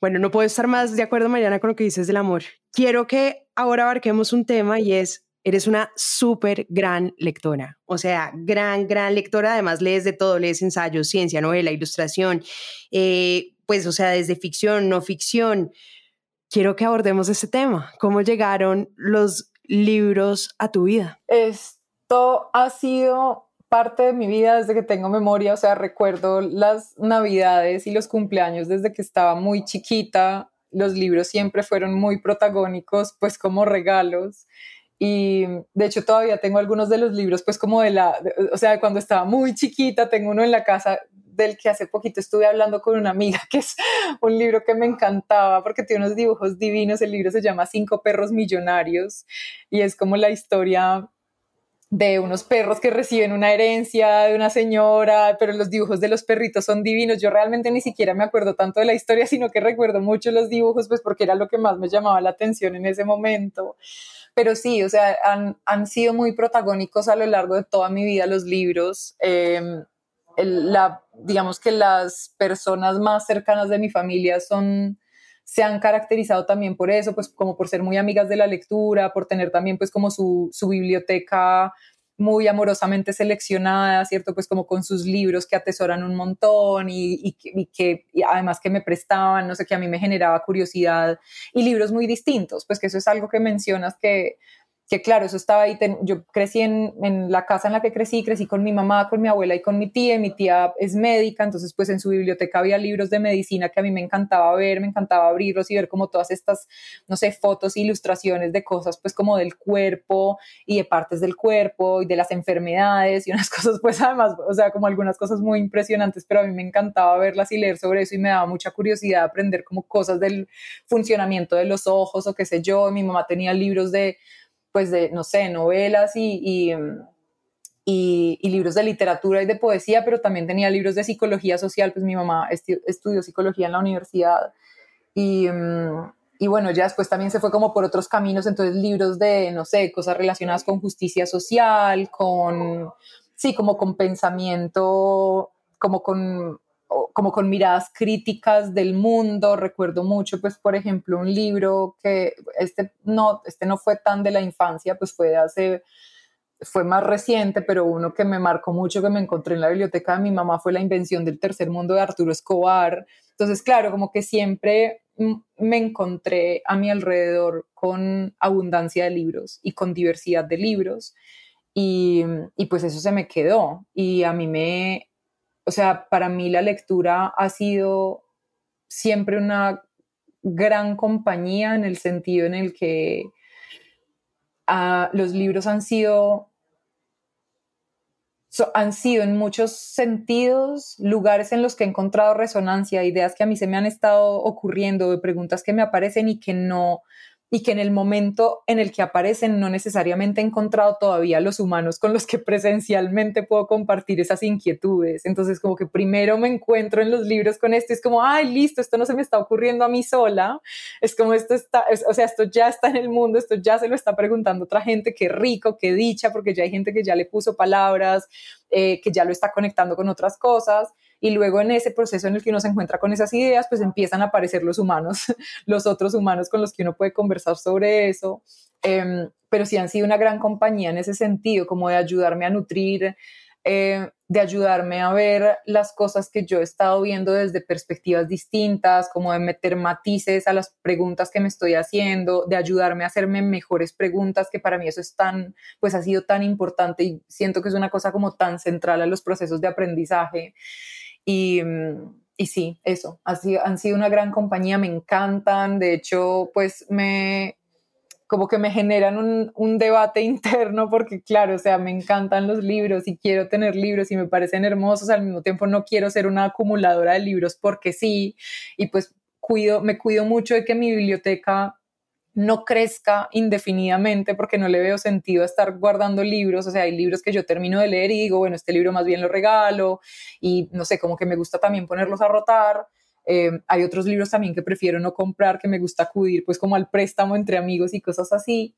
Bueno, no puedo estar más de acuerdo, Mariana, con lo que dices del amor. Quiero que ahora abarquemos un tema y es, eres una súper gran lectora, o sea, gran, gran lectora, además lees de todo, lees ensayos, ciencia, novela, ilustración, eh, pues, o sea, desde ficción, no ficción. Quiero que abordemos ese tema, cómo llegaron los libros a tu vida. Esto ha sido parte de mi vida desde que tengo memoria, o sea, recuerdo las navidades y los cumpleaños desde que estaba muy chiquita, los libros siempre fueron muy protagónicos, pues como regalos. Y de hecho todavía tengo algunos de los libros, pues como de la, o sea, cuando estaba muy chiquita, tengo uno en la casa del que hace poquito estuve hablando con una amiga, que es un libro que me encantaba porque tiene unos dibujos divinos. El libro se llama Cinco perros millonarios y es como la historia de unos perros que reciben una herencia de una señora, pero los dibujos de los perritos son divinos. Yo realmente ni siquiera me acuerdo tanto de la historia, sino que recuerdo mucho los dibujos, pues porque era lo que más me llamaba la atención en ese momento. Pero sí, o sea, han, sido muy protagónicos a lo largo de toda mi vida los libros. Em, la, digamos que las personas más cercanas de mi familia son se han caracterizado también por eso, pues como por ser muy amigas de la lectura, por tener también pues como su, biblioteca muy amorosamente seleccionada, ¿cierto? Pues como con sus libros que atesoran un montón y, y, que además que me prestaban, no sé, que a mí me generaba curiosidad y libros muy distintos, pues que eso es algo que mencionas que que claro, eso estaba ahí, yo crecí en, en, la casa en la que crecí, crecí con mi mamá, con mi abuela y con mi tía, y mi tía es médica, entonces pues en su biblioteca había libros de medicina que a mí me encantaba ver, me encantaba abrirlos y ver como todas estas, no sé, fotos, ilustraciones de cosas pues como del cuerpo y de partes del cuerpo y de las enfermedades y unas [laughs] cosas pues además, o sea, como algunas cosas muy impresionantes, pero a mí me encantaba verlas y leer sobre eso y me daba mucha curiosidad aprender como cosas del funcionamiento de los ojos o qué sé yo, mi mamá tenía libros de pues de, no sé, novelas y, y, libros de literatura y de poesía, pero también tenía libros de psicología social, pues mi mamá estudió psicología en la universidad y, y bueno, ya después también se fue como por otros caminos, entonces libros de, no sé, cosas relacionadas con justicia social, con, sí, como con pensamiento, como con como con miradas críticas del mundo. Recuerdo mucho, pues, por ejemplo, un libro que este no, este no fue tan de la infancia, pues fue hace fue más reciente, pero uno que me marcó mucho, que me encontré en la biblioteca de mi mamá, fue La invención del tercer mundo de Arturo Escobar. Entonces, claro, como que siempre me encontré a mi alrededor con abundancia de libros y con diversidad de libros. Y, y pues eso se me quedó. Y a mí me, o sea, para mí la lectura ha sido siempre una gran compañía en el sentido en el que ah, los libros han sido han sido en muchos sentidos lugares en los que he encontrado resonancia, ideas que a mí se me han estado ocurriendo, preguntas que me aparecen y que no, y que en el momento en el que aparecen no necesariamente he encontrado todavía los humanos con los que presencialmente puedo compartir esas inquietudes. Entonces, como que primero me encuentro en los libros con esto, es como, ay, listo, esto no se me está ocurriendo a mí sola, es como esto está, o sea, esto ya está en el mundo, esto ya se lo está preguntando otra gente, qué rico, qué dicha, porque ya hay gente que ya le puso palabras, eh, que ya lo está conectando con otras cosas y luego en ese proceso en el que uno se encuentra con esas ideas, pues empiezan a aparecer los humanos, [laughs] los otros humanos con los que uno puede conversar sobre eso. Em, pero sí han sido una gran compañía en ese sentido, como de ayudarme a nutrir, eh, de ayudarme a ver las cosas que yo he estado viendo desde perspectivas distintas, como de meter matices a las preguntas que me estoy haciendo, de ayudarme a hacerme mejores preguntas, que para mí eso es tan, pues ha sido tan importante y siento que es una cosa como tan central a los procesos de aprendizaje. Y, y sí, eso, sido, han sido una gran compañía, me encantan, de hecho, pues me, como que me generan un, un, debate [laughs] interno porque claro, o sea, me encantan los libros y quiero tener libros y me parecen hermosos, al mismo tiempo no quiero ser una acumuladora de libros porque sí, y pues cuido, me cuido mucho de que mi biblioteca no crezca indefinidamente porque no le veo sentido a estar guardando libros, o sea, hay libros que yo termino de leer y digo, bueno, este libro más bien lo regalo y no sé, como que me gusta también ponerlos a rotar. Eh, hay otros libros también que prefiero no comprar, que me gusta acudir pues como al préstamo entre amigos y cosas así.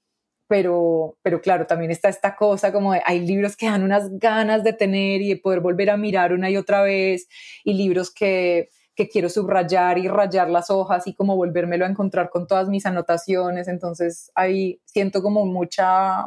Pero, pero claro, también está esta cosa como de, hay libros que dan unas ganas de tener y de poder volver a mirar una y otra vez y libros que, que quiero subrayar y rayar las hojas y como volvérmelo a encontrar con todas mis anotaciones. Entonces ahí siento como mucha,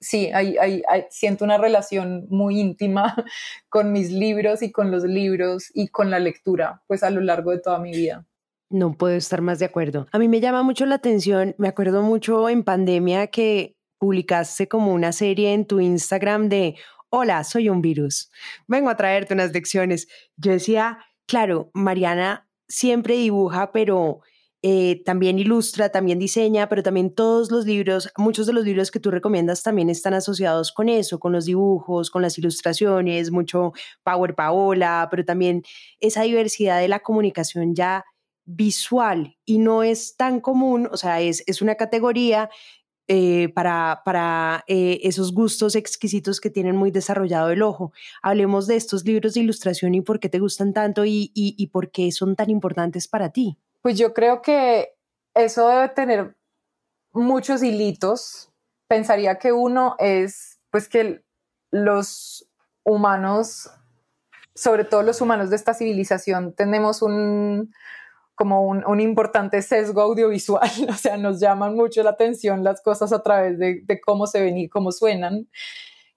sí, ahí, siento una relación muy íntima [laughs] con mis libros y con los libros y con la lectura, pues a lo largo de toda mi vida. No puedo estar más de acuerdo. A mí me llama mucho la atención, me acuerdo mucho en pandemia que publicaste como una serie en tu Instagram de, hola, soy un virus, vengo a traerte unas lecciones. Yo decía, claro, Mariana siempre dibuja, pero eh, también ilustra, también diseña, pero también todos los libros, muchos de los libros que tú recomiendas también están asociados con eso, con los dibujos, con las ilustraciones, mucho Power Paola, pero también esa diversidad de la comunicación ya visual y no es tan común, o sea, es, es una categoría eh, para, para eh, esos gustos exquisitos que tienen muy desarrollado el ojo. Hablemos de estos libros de ilustración y por qué te gustan tanto y, y, por qué son tan importantes para ti. Pues yo creo que eso debe tener muchos hilitos. Pensaría que uno es pues que los humanos, sobre todo los humanos de esta civilización, tenemos un, como un, importante sesgo audiovisual, [laughs] o sea, nos llaman mucho la atención las cosas a través de, cómo se ven y cómo suenan.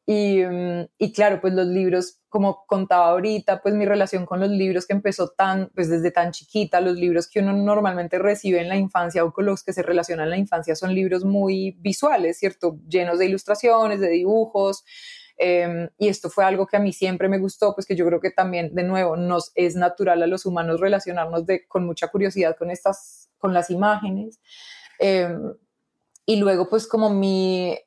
Y, mm, y, claro, pues los libros, como contaba ahorita, pues mi relación con los libros que empezó tan, pues desde tan chiquita, los libros que uno normalmente recibe en la infancia o con los que se relacionan en la infancia son libros muy visuales, ¿cierto? Llenos de ilustraciones, de dibujos, Em, y esto fue algo que a mí siempre me gustó, pues que yo creo que también, de nuevo, nos es natural a los humanos relacionarnos de, con mucha curiosidad con estas, con las imágenes. Em, y luego, pues como mi,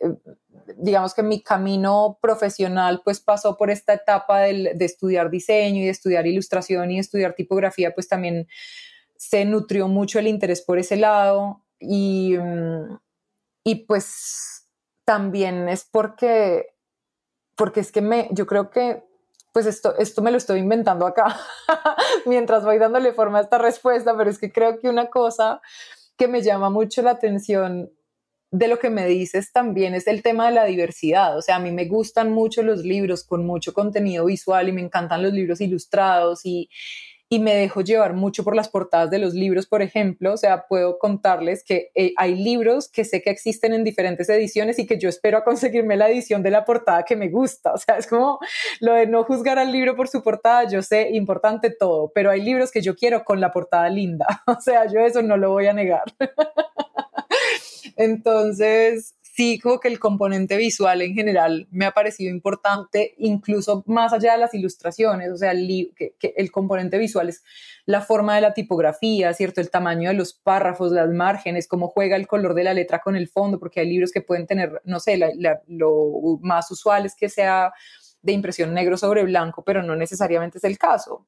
digamos que mi camino profesional, pues pasó por esta etapa de estudiar diseño y de estudiar ilustración y de estudiar tipografía, pues también se nutrió mucho el interés por ese lado. Y, y pues también es porque porque es que me, yo creo que pues esto, esto me lo estoy inventando acá [laughs] mientras voy dándole forma a esta respuesta, pero es que creo que una cosa que me llama mucho la atención de lo que me dices también es el tema de la diversidad. O sea, a mí me gustan mucho los libros con mucho contenido visual y me encantan los libros ilustrados y, y me dejo llevar mucho por las portadas de los libros, por ejemplo. O sea, puedo contarles que eh, hay libros que sé que existen en diferentes ediciones y que yo espero a conseguirme la edición de la portada que me gusta. O sea, es como lo de no juzgar al libro por su portada, yo sé, importante todo, pero hay libros que yo quiero con la portada linda. [laughs] O sea, yo eso no lo voy a negar. [laughs] Entonces, sí, como que el componente visual en general me ha parecido importante, incluso más allá de las ilustraciones, o sea, el, componente visual es la forma de la tipografía, ¿cierto? El tamaño de los párrafos, las márgenes, cómo juega el color de la letra con el fondo, porque hay libros que pueden tener, no sé, lo más usual es que sea de impresión negro sobre blanco, pero no necesariamente es el caso.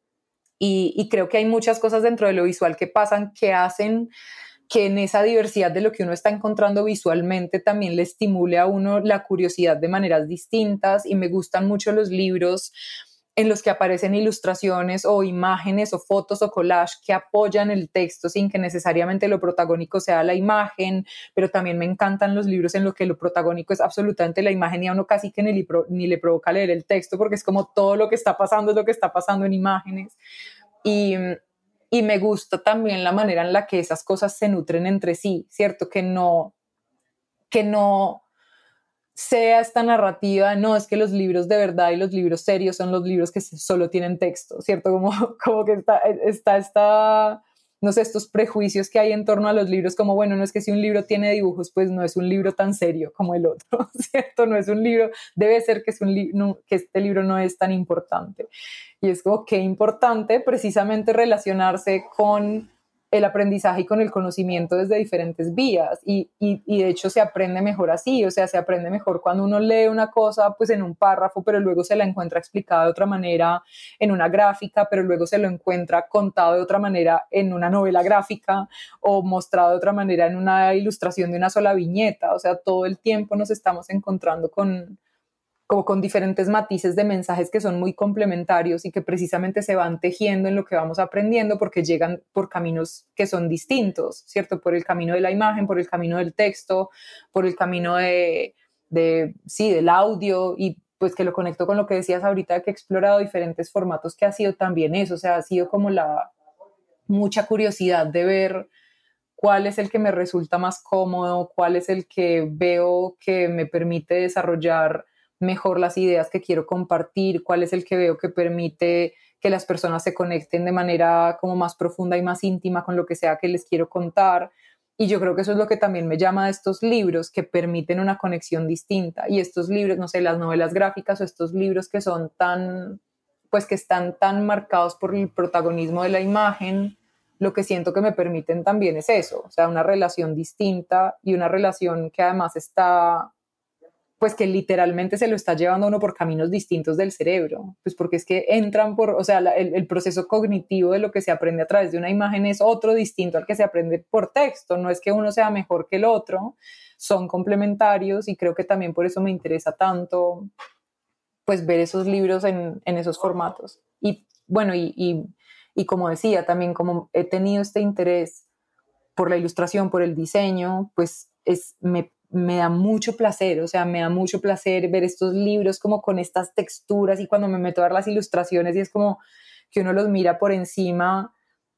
Y, y creo que hay muchas cosas dentro de lo visual que pasan que hacen que en esa diversidad de lo que uno está encontrando visualmente también le estimule a uno la curiosidad de maneras distintas y me gustan mucho los libros en los que aparecen ilustraciones o imágenes o fotos o collage que apoyan el texto sin que necesariamente lo protagónico sea la imagen, pero también me encantan los libros en los que lo protagónico es absolutamente la imagen y a uno casi que ni, ni le provoca leer el texto porque es como todo lo que está pasando es lo que está pasando en imágenes. Y, y me gusta también la manera en la que esas cosas se nutren entre sí, ¿cierto? Que no, que no sea esta narrativa, no, es que los libros de verdad y los libros serios son los libros que solo tienen texto, ¿cierto? Como, [laughs] como que está, está esta no sé, estos prejuicios que hay en torno a los libros, como, bueno, no es que si un libro tiene dibujos, pues no es un libro tan serio como el otro, [laughs] ¿cierto? No es un libro, debe ser que, es un que este libro no es tan importante. Y es como que importante precisamente relacionarse con el aprendizaje y con el conocimiento desde diferentes vías y, y, de hecho se aprende mejor así, o sea, se aprende mejor cuando uno lee una cosa pues en un párrafo, pero luego se la encuentra explicada de otra manera en una gráfica, pero luego se lo encuentra contado de otra manera en una novela gráfica o mostrado de otra manera en una ilustración de una sola viñeta, o sea, todo el tiempo nos estamos encontrando con, como con diferentes matices de mensajes que son muy complementarios y que precisamente se van tejiendo en lo que vamos aprendiendo porque llegan por caminos que son distintos, ¿cierto? Por el camino de la imagen, por el camino del texto, por el camino de, de sí, del audio y pues que lo conecto con lo que decías ahorita, que he explorado diferentes formatos, que ha sido también eso, o sea, ha sido como la mucha curiosidad de ver cuál es el que me resulta más cómodo, cuál es el que veo que me permite desarrollar mejor las ideas que quiero compartir, cuál es el que veo que permite que las personas se conecten de manera como más profunda y más íntima con lo que sea que les quiero contar. Y yo creo que eso es lo que también me llama de estos libros que permiten una conexión distinta. Y estos libros, no sé, las novelas gráficas o estos libros que son tan, pues que están tan marcados por el protagonismo de la imagen, lo que siento que me permiten también es eso, o sea, una relación distinta y una relación que además está pues que literalmente se lo está llevando uno por caminos distintos del cerebro, pues porque es que entran por, o sea, el, proceso cognitivo de lo que se aprende a través de una imagen es otro distinto al que se aprende por texto, no es que uno sea mejor que el otro, son complementarios y creo que también por eso me interesa tanto, pues ver esos libros en, esos formatos. Y bueno, y, y como decía, también como he tenido este interés por la ilustración, por el diseño, pues es, me me da mucho placer, o sea, me da mucho placer ver estos libros como con estas texturas y cuando me meto a ver las ilustraciones y es como que uno los mira por encima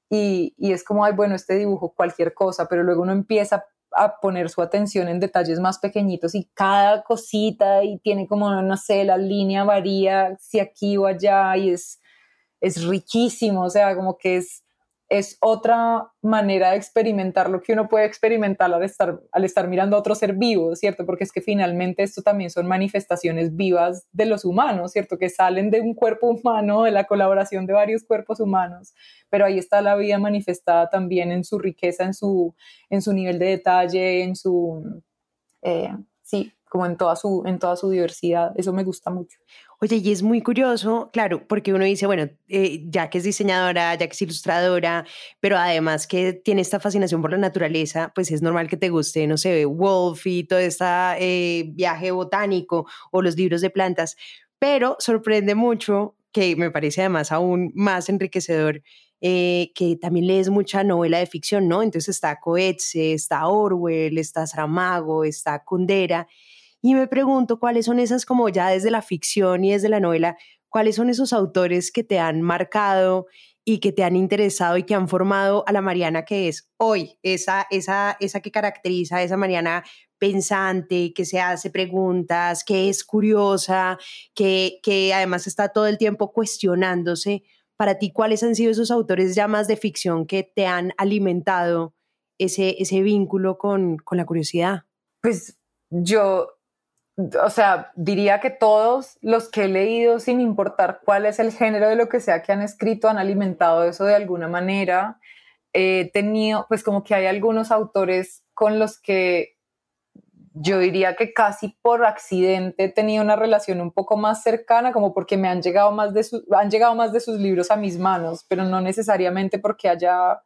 y, y es como, ay, bueno, este dibujo, cualquier cosa, pero luego uno empieza a poner su atención en detalles más pequeñitos y cada cosita y tiene como, no sé, la línea varía si aquí o allá y es, es riquísimo, o sea, como que es es otra manera de experimentar lo que uno puede experimentar al estar, al estar mirando a otro ser vivo, ¿cierto? Porque es que finalmente esto también son manifestaciones vivas de los humanos, ¿cierto? Que salen de un cuerpo humano, de la colaboración de varios cuerpos humanos, pero ahí está la vida manifestada también en su riqueza, en su, en su nivel de detalle, en su, eh, sí, como en toda, su, en toda su diversidad. Eso me gusta mucho. Oye, y es muy curioso, claro, porque uno dice, bueno, eh, ya que es diseñadora, ya que es ilustradora, pero además que tiene esta fascinación por la naturaleza, pues es normal que te guste, no sé, Wolf y todo este eh, viaje botánico o los libros de plantas, pero sorprende mucho, que me parece además aún más enriquecedor, eh, que también lees mucha novela de ficción, ¿no? Entonces está Coetze, está Orwell, está Saramago, está Kundera, y me pregunto cuáles son esas, como ya desde la ficción y desde la novela, cuáles son esos autores que te han marcado y que te han interesado y que han formado a la Mariana que es hoy, esa, esa, esa que caracteriza a esa Mariana pensante, que se hace preguntas, que es curiosa, que, que además está todo el tiempo cuestionándose. Para ti, ¿cuáles han sido esos autores ya más de ficción que te han alimentado ese, ese vínculo con, con la curiosidad? Pues yo o sea, diría que todos los que he leído, sin importar cuál es el género de lo que sea que han escrito, han alimentado eso de alguna manera. He tenido, pues como que hay algunos autores con los que yo diría que casi por accidente he tenido una relación un poco más cercana, como porque me han llegado más de, han llegado más de sus libros a mis manos, pero no necesariamente porque haya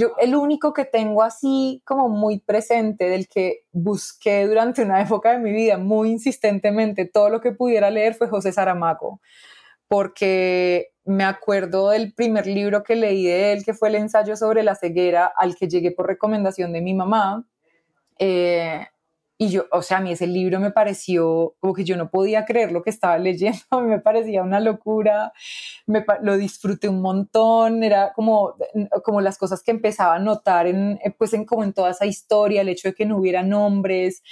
yo el único que tengo así como muy presente, del que busqué durante una [laughs] época de mi vida muy insistentemente todo lo que pudiera leer fue José Saramago, porque me acuerdo del primer libro que leí de él, que fue el ensayo sobre la ceguera, al que llegué por recomendación de mi mamá. Eh, y yo, o sea, a mí ese libro me pareció como que yo no podía creer lo que estaba [laughs] leyendo, a mí me parecía una locura, me, lo disfruté un montón, era como, como las cosas que empezaba a notar en, eh, pues en, como en toda esa historia, el hecho de que no hubiera nombres,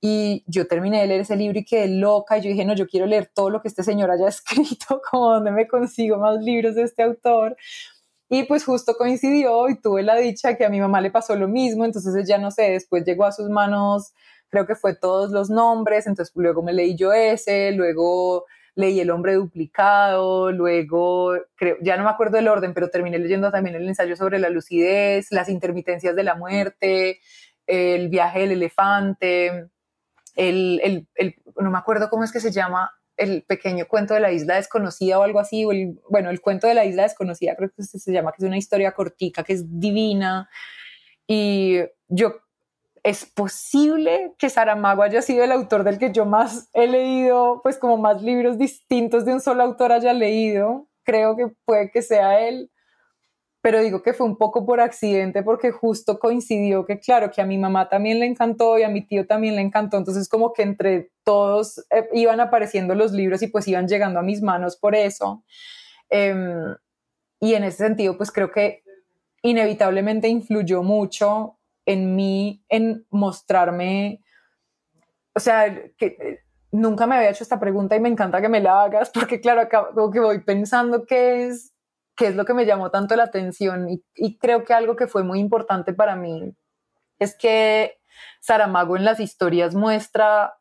y yo terminé de leer ese libro y quedé loca. Y yo dije, no, yo quiero leer todo lo que este señor haya [laughs] escrito, como donde me consigo más libros de este autor. Y pues justo coincidió y tuve la dicha que a mi mamá le pasó lo mismo. Entonces ya no sé, después llegó a sus manos creo que fue todos los nombres, entonces luego me leí yo ese, luego leí El hombre duplicado, luego, creo, ya no me acuerdo el orden, pero terminé leyendo también el ensayo sobre la lucidez, las intermitencias de la muerte, el viaje del elefante, el, el, no me acuerdo cómo es que se llama, el pequeño cuento de la isla desconocida o algo así, o el, bueno, el cuento de la isla desconocida creo que se llama, que es una historia cortica, que es divina. Y yo es posible que Saramago haya sido el autor del que yo más he leído, pues como más libros distintos de un solo autor haya leído. Creo que puede que sea él, pero digo que fue un poco por accidente porque justo coincidió que, claro, que a mi mamá también le encantó y a mi tío también le encantó. Entonces como que entre todos eh, iban apareciendo los libros y pues iban llegando a mis manos por eso. Em, y en ese sentido, pues creo que inevitablemente influyó mucho en mí, en mostrarme, o sea, que eh, nunca me había hecho esta pregunta y me encanta que me la hagas [laughs] porque claro, acá que voy pensando qué es, qué es lo que me llamó tanto la atención y, y creo que algo que fue muy importante para mí es que Saramago en las historias muestra,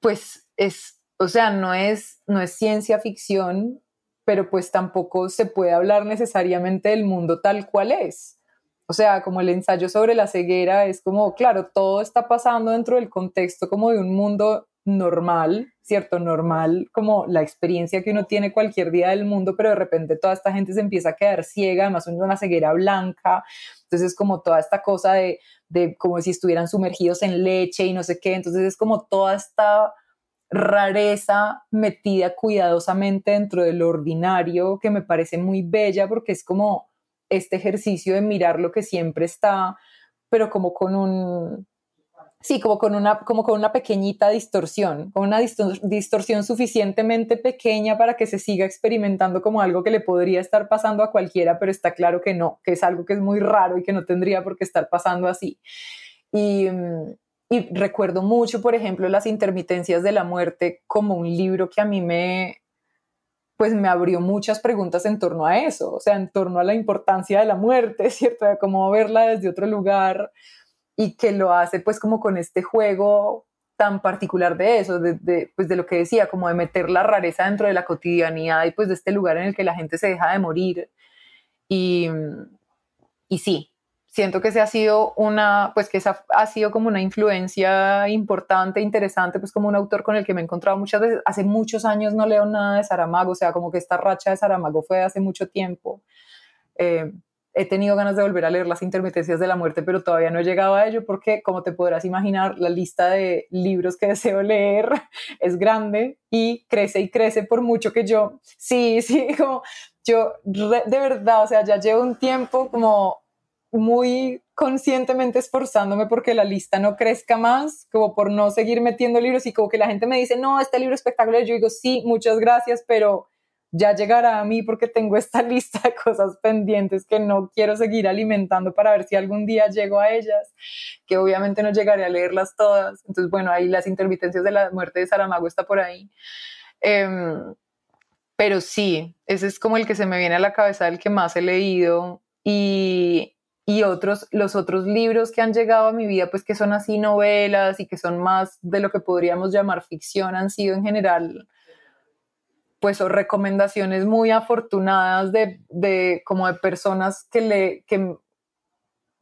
pues es, o sea, no es, no es ciencia ficción, pero pues tampoco se puede hablar necesariamente del mundo tal cual es. O sea, como el ensayo sobre la ceguera es como, claro, todo está pasando dentro del contexto como de un mundo normal, ¿cierto? Normal, como la experiencia que uno tiene cualquier día del mundo, pero de repente toda esta gente se empieza a quedar ciega, además una ceguera blanca, entonces como toda esta cosa de, de como si estuvieran sumergidos en leche y no sé qué, entonces es como toda esta rareza metida cuidadosamente dentro del ordinario que me parece muy bella porque es como este ejercicio de mirar lo que siempre está, pero como con un, sí, como con una, como con una pequeñita distorsión, con una distorsión suficientemente pequeña para que se siga experimentando como algo que le podría estar pasando a cualquiera, pero está claro que no, que es algo que es muy raro y que no tendría por qué estar pasando así. Y, y recuerdo mucho, por ejemplo, las intermitencias de la muerte como un libro que a mí me, pues me abrió muchas preguntas en torno a eso, o sea, en torno a la importancia de la muerte, [laughs] ¿cierto? De cómo verla desde otro lugar y que lo hace pues como con este juego tan particular de eso, de, pues de lo que decía, como de meter la rareza dentro de la cotidianidad y pues de este lugar en el que la gente se deja de morir. Y, y sí, siento que ese ha sido una, pues que esa ha sido como una influencia importante, interesante, pues como un autor con el que me he encontrado muchas veces. Hace muchos años no leo nada de Saramago, o sea, como que esta racha de Saramago fue hace mucho tiempo. Eh, he tenido ganas de volver a leer las intermitencias de la muerte, pero todavía no he llegado a ello porque, como te podrás imaginar, la lista de libros que [laughs] deseo leer [laughs] es grande y crece y crece por mucho que yo, sí, [laughs] sí, como yo de verdad, o sea, ya llevo un tiempo como muy conscientemente esforzándome porque la lista no crezca más, como por no seguir metiendo libros y como que la gente me dice, no, este libro es espectacular, yo digo, sí, muchas gracias, pero ya llegará a mí porque tengo esta [laughs] lista de cosas pendientes que no quiero seguir alimentando para ver si algún día llego a ellas, que obviamente no llegaré a leerlas todas. Entonces, bueno, ahí las intermitencias de la muerte de Saramago está por ahí. Em, pero sí, ese es como el que se me viene a la cabeza, el que más he leído. Y, y otros, los otros libros que han llegado a mi vida, pues que son así novelas y que son más de lo que podríamos llamar ficción, han sido en general, pues, recomendaciones muy afortunadas de, de como de personas que le, que,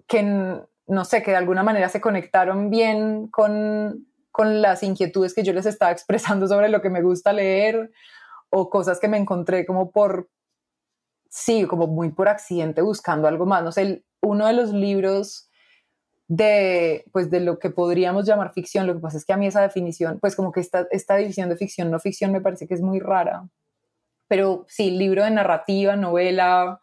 que, no sé, que de alguna manera se conectaron bien con, con las inquietudes que yo les estaba expresando sobre lo que me gusta leer o cosas que me encontré como por, sí, como muy por accidente buscando algo más. No sé, uno de los libros de, pues, de lo que podríamos llamar ficción, lo que pasa es que a mí esa definición, pues como que esta, esta división de ficción, no ficción, me parece que es muy rara. Pero sí, libro de narrativa, novela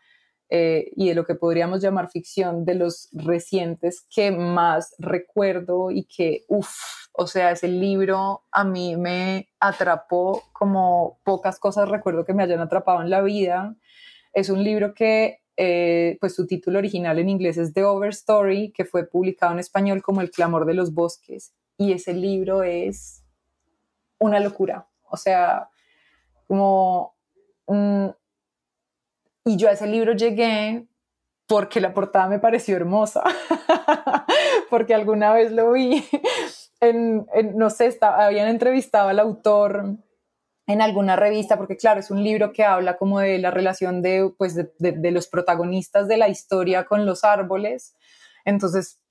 eh, y de lo que podríamos llamar ficción, de los recientes que más recuerdo y que, uff, o sea, ese libro a mí me atrapó como pocas cosas recuerdo que me hayan atrapado en la vida. Es un libro que eh, pues su título original en inglés es The Overstory, que fue publicado en español como El clamor de los bosques. Y ese libro es una locura. O sea, como... y yo a ese libro llegué porque la portada me pareció hermosa, [laughs] porque alguna vez lo vi, en, no sé, habían entrevistado al autor en alguna revista, porque claro, es un libro que habla como de la relación de, pues, de, los protagonistas de la historia con los árboles. Entonces,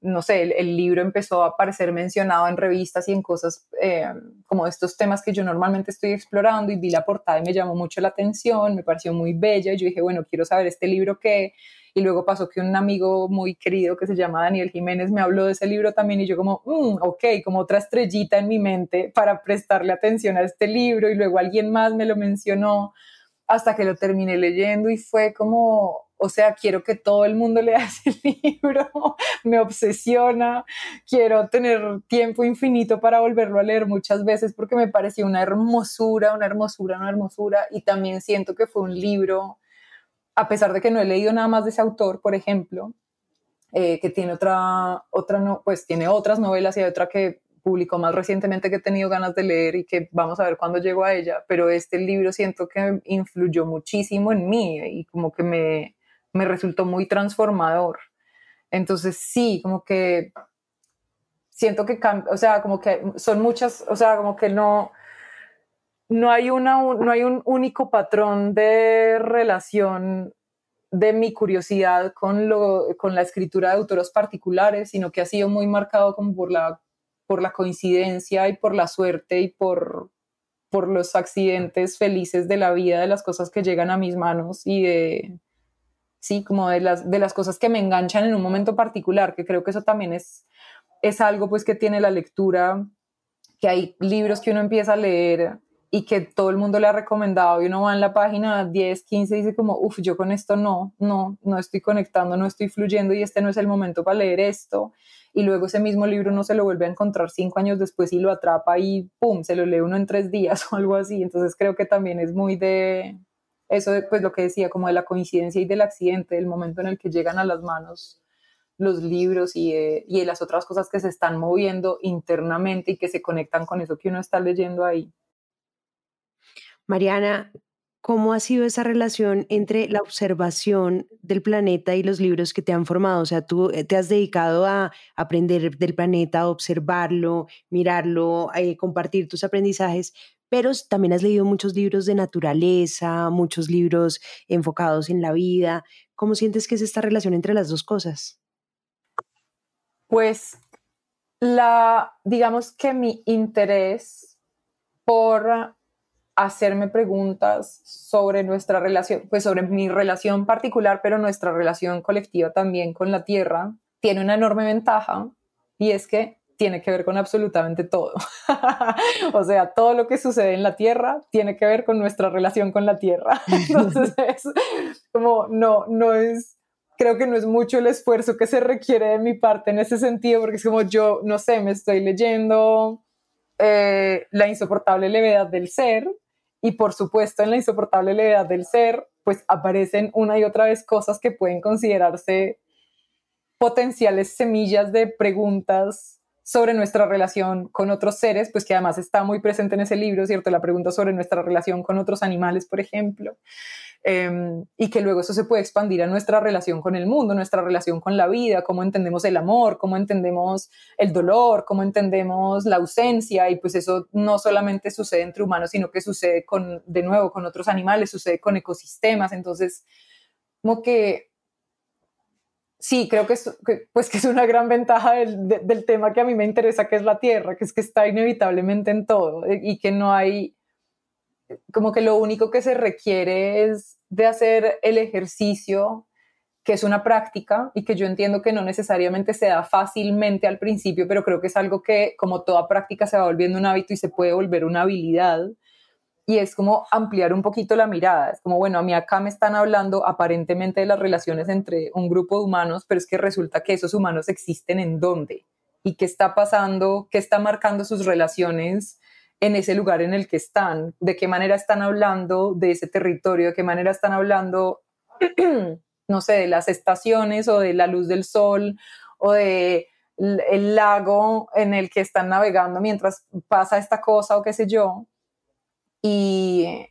no sé, el, libro empezó a aparecer mencionado en revistas y en cosas eh, como estos temas que yo normalmente estoy explorando y vi la portada y me llamó mucho la atención, me pareció muy bella y yo dije, bueno, quiero saber este libro qué, y luego pasó que un amigo muy querido que se llama Daniel Jiménez me habló de ese libro también y yo como, mm, ok, como otra estrellita en mi mente para prestarle atención a este libro y luego alguien más me lo mencionó hasta que lo terminé leyendo y fue como, o sea, quiero que todo el mundo lea [laughs] ese libro, me obsesiona, quiero tener tiempo infinito para volverlo a leer muchas veces porque me pareció una hermosura, una hermosura, una hermosura y también siento que fue un libro a pesar de que no he leído nada más de ese autor, por ejemplo, eh, que tiene otra, otra no, pues tiene otras novelas y hay otra que publicó más recientemente que he tenido ganas de leer y que vamos a ver cuándo llego a ella, pero este libro siento que influyó muchísimo en mí y como que me, me resultó muy transformador. Entonces sí, como que siento que, o sea, como que son muchas, o sea, como que no, no hay, una, no hay un único patrón de relación de mi curiosidad con, lo, con la escritura de autores particulares, sino que ha sido muy marcado como por la, por la coincidencia y por la suerte y por, por los accidentes felices de la vida, de las cosas que llegan a mis manos y de, sí, como de las, de las cosas que me enganchan en un momento particular, que creo que eso también es, es algo pues que tiene la lectura, que hay libros que uno empieza a leer y que todo el mundo le ha recomendado y uno va en la página 10, 15 y dice como, uff, yo con esto no, no, no estoy conectando, no estoy fluyendo y este no es el momento para leer esto. Y luego ese mismo libro no se lo vuelve a encontrar cinco años después y lo atrapa y pum, se lo lee uno en tres días [laughs] o algo así. Entonces creo que también es muy de eso, pues lo que decía, como de la coincidencia y del accidente, del momento en el que llegan a las manos los libros y, y las otras cosas que se están moviendo internamente y que se conectan con eso que uno está leyendo ahí. Mariana, ¿cómo ha sido esa relación entre la observación del planeta y los libros que te han formado? O sea, tú eh, te has dedicado a aprender del planeta, observarlo, mirarlo, eh, compartir tus aprendizajes, pero también has leído muchos libros de naturaleza, muchos libros enfocados en la vida. ¿Cómo sientes que es esta relación entre las dos cosas? Pues la, digamos que mi interés por hacerme preguntas sobre nuestra relación, pues sobre mi relación particular, pero nuestra relación colectiva también con la Tierra, tiene una enorme ventaja y es que tiene que ver con absolutamente todo. [laughs] o sea, todo lo que sucede en la Tierra tiene que ver con nuestra relación con la Tierra. [laughs] Entonces, es como, no, no es, creo que no es mucho el esfuerzo que se requiere de mi parte en ese sentido, porque es como yo, no sé, me estoy leyendo eh, La insoportable levedad del ser, y por supuesto en La insoportable levedad del ser, pues aparecen una y otra vez cosas que pueden considerarse potenciales semillas de preguntas sobre nuestra relación con otros seres, pues que además está muy presente en ese libro, ¿cierto? La pregunta sobre nuestra relación con otros animales, por ejemplo, em, y que luego eso se puede expandir a nuestra relación con el mundo, nuestra relación con la vida, cómo entendemos el amor, cómo entendemos el dolor, cómo entendemos la ausencia, y pues eso no solamente sucede entre humanos, sino que sucede con, de nuevo, con otros animales, sucede con ecosistemas, entonces, como que sí, creo que es, pues que es una gran ventaja del, tema que a mí me interesa, que es la Tierra, que es que está inevitablemente en todo eh, y que no hay, como que lo único que se requiere es de hacer el ejercicio, que es una práctica y que yo entiendo que no necesariamente se da fácilmente al principio, pero creo que es algo que como toda práctica se va volviendo un hábito y se puede volver una habilidad y es como ampliar un poquito la mirada. Es como, bueno, a mí acá me están hablando aparentemente de las relaciones entre un grupo de humanos, pero es que resulta que esos humanos existen en dónde y qué está pasando, qué está marcando sus relaciones en ese lugar en el que están, de qué manera están hablando de ese territorio, de qué manera están hablando, [clears throat] no sé, de las estaciones o de la luz del sol o de el lago en el que están navegando mientras pasa esta cosa o qué sé yo. Y,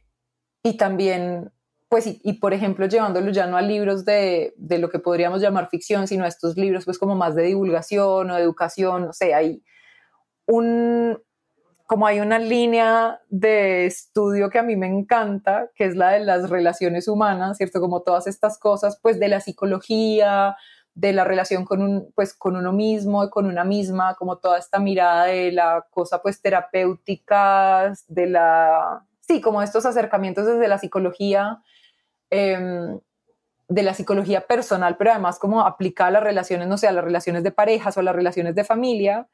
y también, pues, y, por ejemplo, llevándolo ya no a libros de, de, lo que podríamos llamar ficción, sino a estos libros, pues, como más de divulgación o de educación, no sé, hay un, como hay una línea de estudio que a mí me encanta, que es la de las relaciones humanas, ¿cierto? Como todas estas cosas, pues, de la psicología, de la relación con, un, pues, con uno mismo, con una misma, como toda esta mirada de la cosa pues terapéutica, de la, sí, como estos acercamientos desde la psicología, em, de la psicología personal, pero además como aplicar a las relaciones, no sé, a las relaciones de parejas o a las relaciones de familia,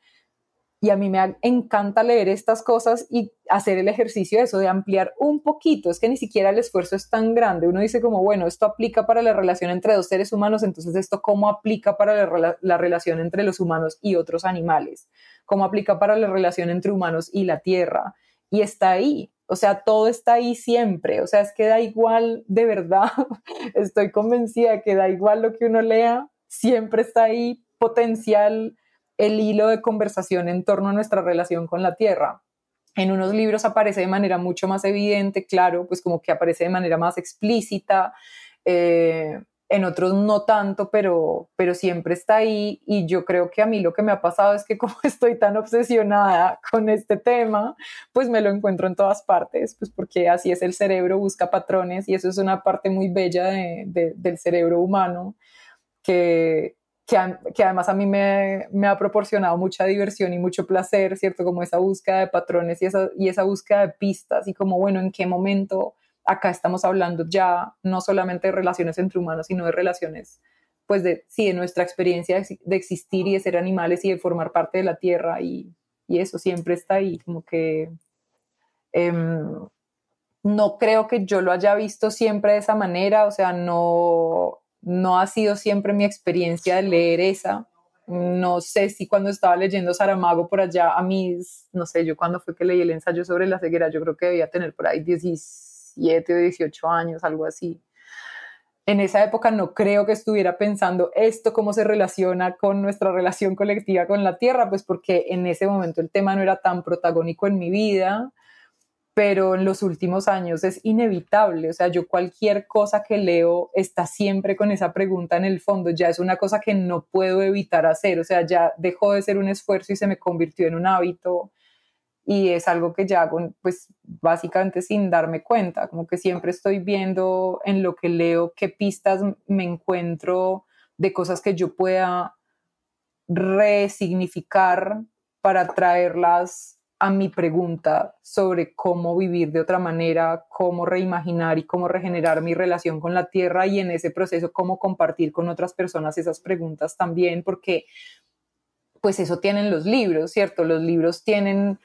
y a mí me encanta leer estas cosas y hacer el ejercicio de eso, de ampliar un poquito. Es que ni siquiera el esfuerzo es tan grande. Uno dice como, bueno, esto aplica para la relación entre dos seres humanos, entonces esto cómo aplica para la, relación entre los humanos y otros animales, cómo aplica para la relación entre humanos y la tierra. Y está ahí, o sea, todo está ahí siempre. O sea, es que da igual, de verdad, [laughs] estoy convencida que da igual lo que uno lea, siempre está ahí potencial el hilo de conversación en torno a nuestra relación con la Tierra. En unos libros aparece de manera mucho más evidente, claro, pues como que aparece de manera más explícita, eh, en otros no tanto, pero, pero siempre está ahí y yo creo que a mí lo que me ha pasado es que [laughs] como estoy tan obsesionada con este tema, pues me lo encuentro en todas partes, pues porque así es el cerebro, busca patrones y eso es una parte muy bella del cerebro humano que, que, además a mí me, ha proporcionado mucha diversión y mucho placer, ¿cierto? Como esa búsqueda de patrones y esa, y esa búsqueda de pistas y como, bueno, ¿en qué momento acá estamos hablando ya no solamente de relaciones entre humanos, sino de relaciones, pues de, sí, de nuestra experiencia de, existir y de ser animales y de formar parte de la tierra y, eso siempre está ahí, como que... Em, no creo que yo lo haya visto siempre de esa manera, o sea, no, no ha sido siempre mi experiencia de leer esa. No sé si cuando estaba leyendo Saramago por allá, a mis, no sé, yo cuando fue que leí el ensayo sobre la ceguera, yo creo que debía tener por ahí 17 o 18 años, algo así. En esa época no creo que estuviera pensando esto, cómo se relaciona con nuestra relación colectiva con la Tierra, pues porque en ese momento el tema no era tan protagónico en mi vida pero en los últimos años es inevitable, o sea, yo cualquier cosa que leo está siempre con esa pregunta en el fondo, ya es una cosa que no puedo evitar hacer, o sea, ya dejó de ser un esfuerzo y se me convirtió en un hábito. Y es algo que ya hago pues básicamente sin darme cuenta, como que siempre estoy viendo en lo que leo qué pistas me encuentro de cosas que yo pueda resignificar para traerlas a mi pregunta sobre cómo vivir de otra manera, cómo reimaginar y cómo regenerar mi relación con la tierra y en ese proceso cómo compartir con otras personas esas preguntas también, porque pues eso tienen los libros, ¿cierto? Los libros tienen...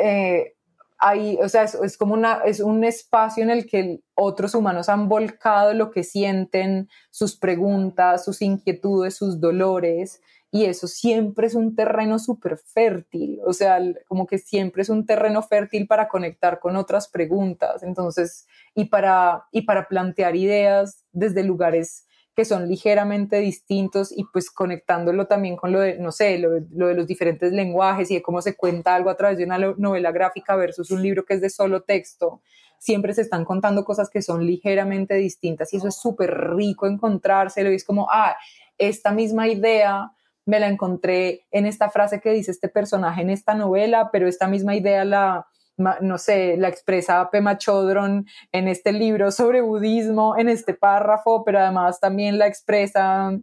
Eh, ahí, o sea, es, como una, es un espacio en el que otros humanos han volcado lo que sienten, sus preguntas, sus inquietudes, sus dolores, y eso siempre es un terreno súper fértil, o sea, como que siempre es un terreno fértil para conectar con otras preguntas, entonces, y para, y para plantear ideas desde lugares que son ligeramente distintos y pues conectándolo también con lo de, no sé, lo, de los diferentes lenguajes y de cómo se cuenta algo a través de una novela gráfica versus un libro que es de solo texto, siempre se están contando cosas que son ligeramente distintas y eso es súper rico encontrárselo y es como, ah, esta misma idea me la encontré en esta frase que dice este personaje en esta novela, pero esta misma idea la no sé, la expresa Pema Chodron en este libro sobre budismo, en este párrafo, pero además también la expresa,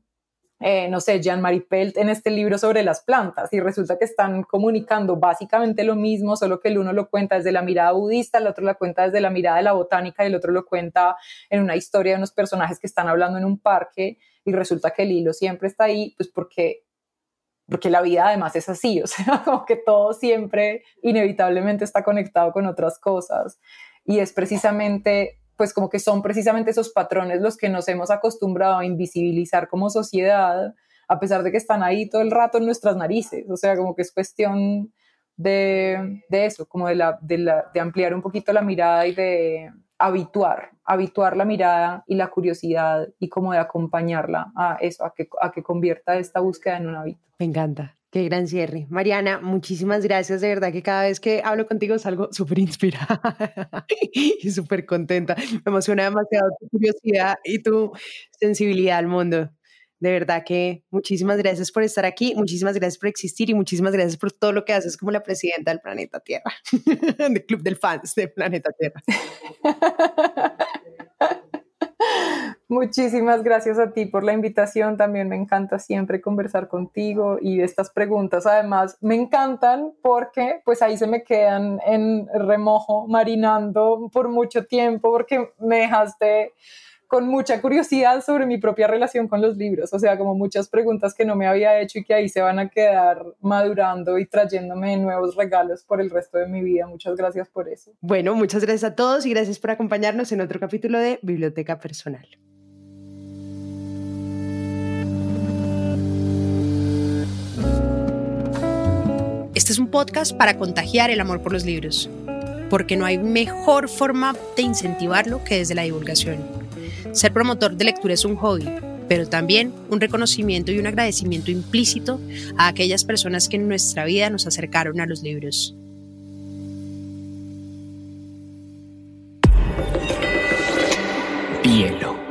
eh, no sé, Jean-Marie Pelt en este libro sobre las plantas. Y resulta que están comunicando básicamente lo mismo, solo que el uno lo cuenta desde la mirada budista, el otro lo cuenta desde la mirada de la botánica y el otro lo cuenta en una historia de unos personajes que están hablando en un parque. Y resulta que el hilo siempre está ahí, pues porque porque la vida además es así, [laughs] o sea, como que todo siempre inevitablemente está conectado con otras cosas. Y es precisamente, pues como que son precisamente esos patrones los que nos hemos acostumbrado a invisibilizar como sociedad, a pesar de que están ahí todo el rato en nuestras narices, o sea, como que es cuestión de, de eso, como de, la, de, de ampliar un poquito la mirada y de, habituar, habituar la mirada y la curiosidad y como de acompañarla a eso, a que, a que convierta esta búsqueda en un hábito. Me encanta. Qué gran cierre. Mariana, muchísimas gracias. De verdad que cada vez que hablo contigo salgo súper inspirada [laughs] y súper contenta. Me emociona demasiado tu curiosidad y tu sensibilidad al mundo. De verdad que muchísimas gracias por estar aquí, muchísimas gracias por existir y muchísimas gracias por todo lo que haces como la presidenta del Planeta Tierra, [laughs] del Club del Fans de Planeta Tierra. [laughs] Muchísimas gracias a ti por la invitación. También me encanta siempre conversar contigo y estas preguntas además me encantan porque pues ahí se me quedan en remojo, marinando por mucho tiempo porque me dejaste con mucha curiosidad sobre mi propia relación con los libros, o sea, como muchas preguntas que no me había hecho y que ahí se van a quedar madurando y trayéndome nuevos regalos por el resto de mi vida. Muchas gracias por eso. Bueno, muchas gracias a todos y gracias por acompañarnos en otro capítulo de Biblioteca Personal. Este es un podcast para contagiar el amor por los libros, porque no hay mejor forma de incentivarlo que desde la divulgación. Ser promotor de lectura es un hobby, pero también un reconocimiento y un agradecimiento implícito a aquellas personas que en nuestra vida nos acercaron a los libros. Hielo.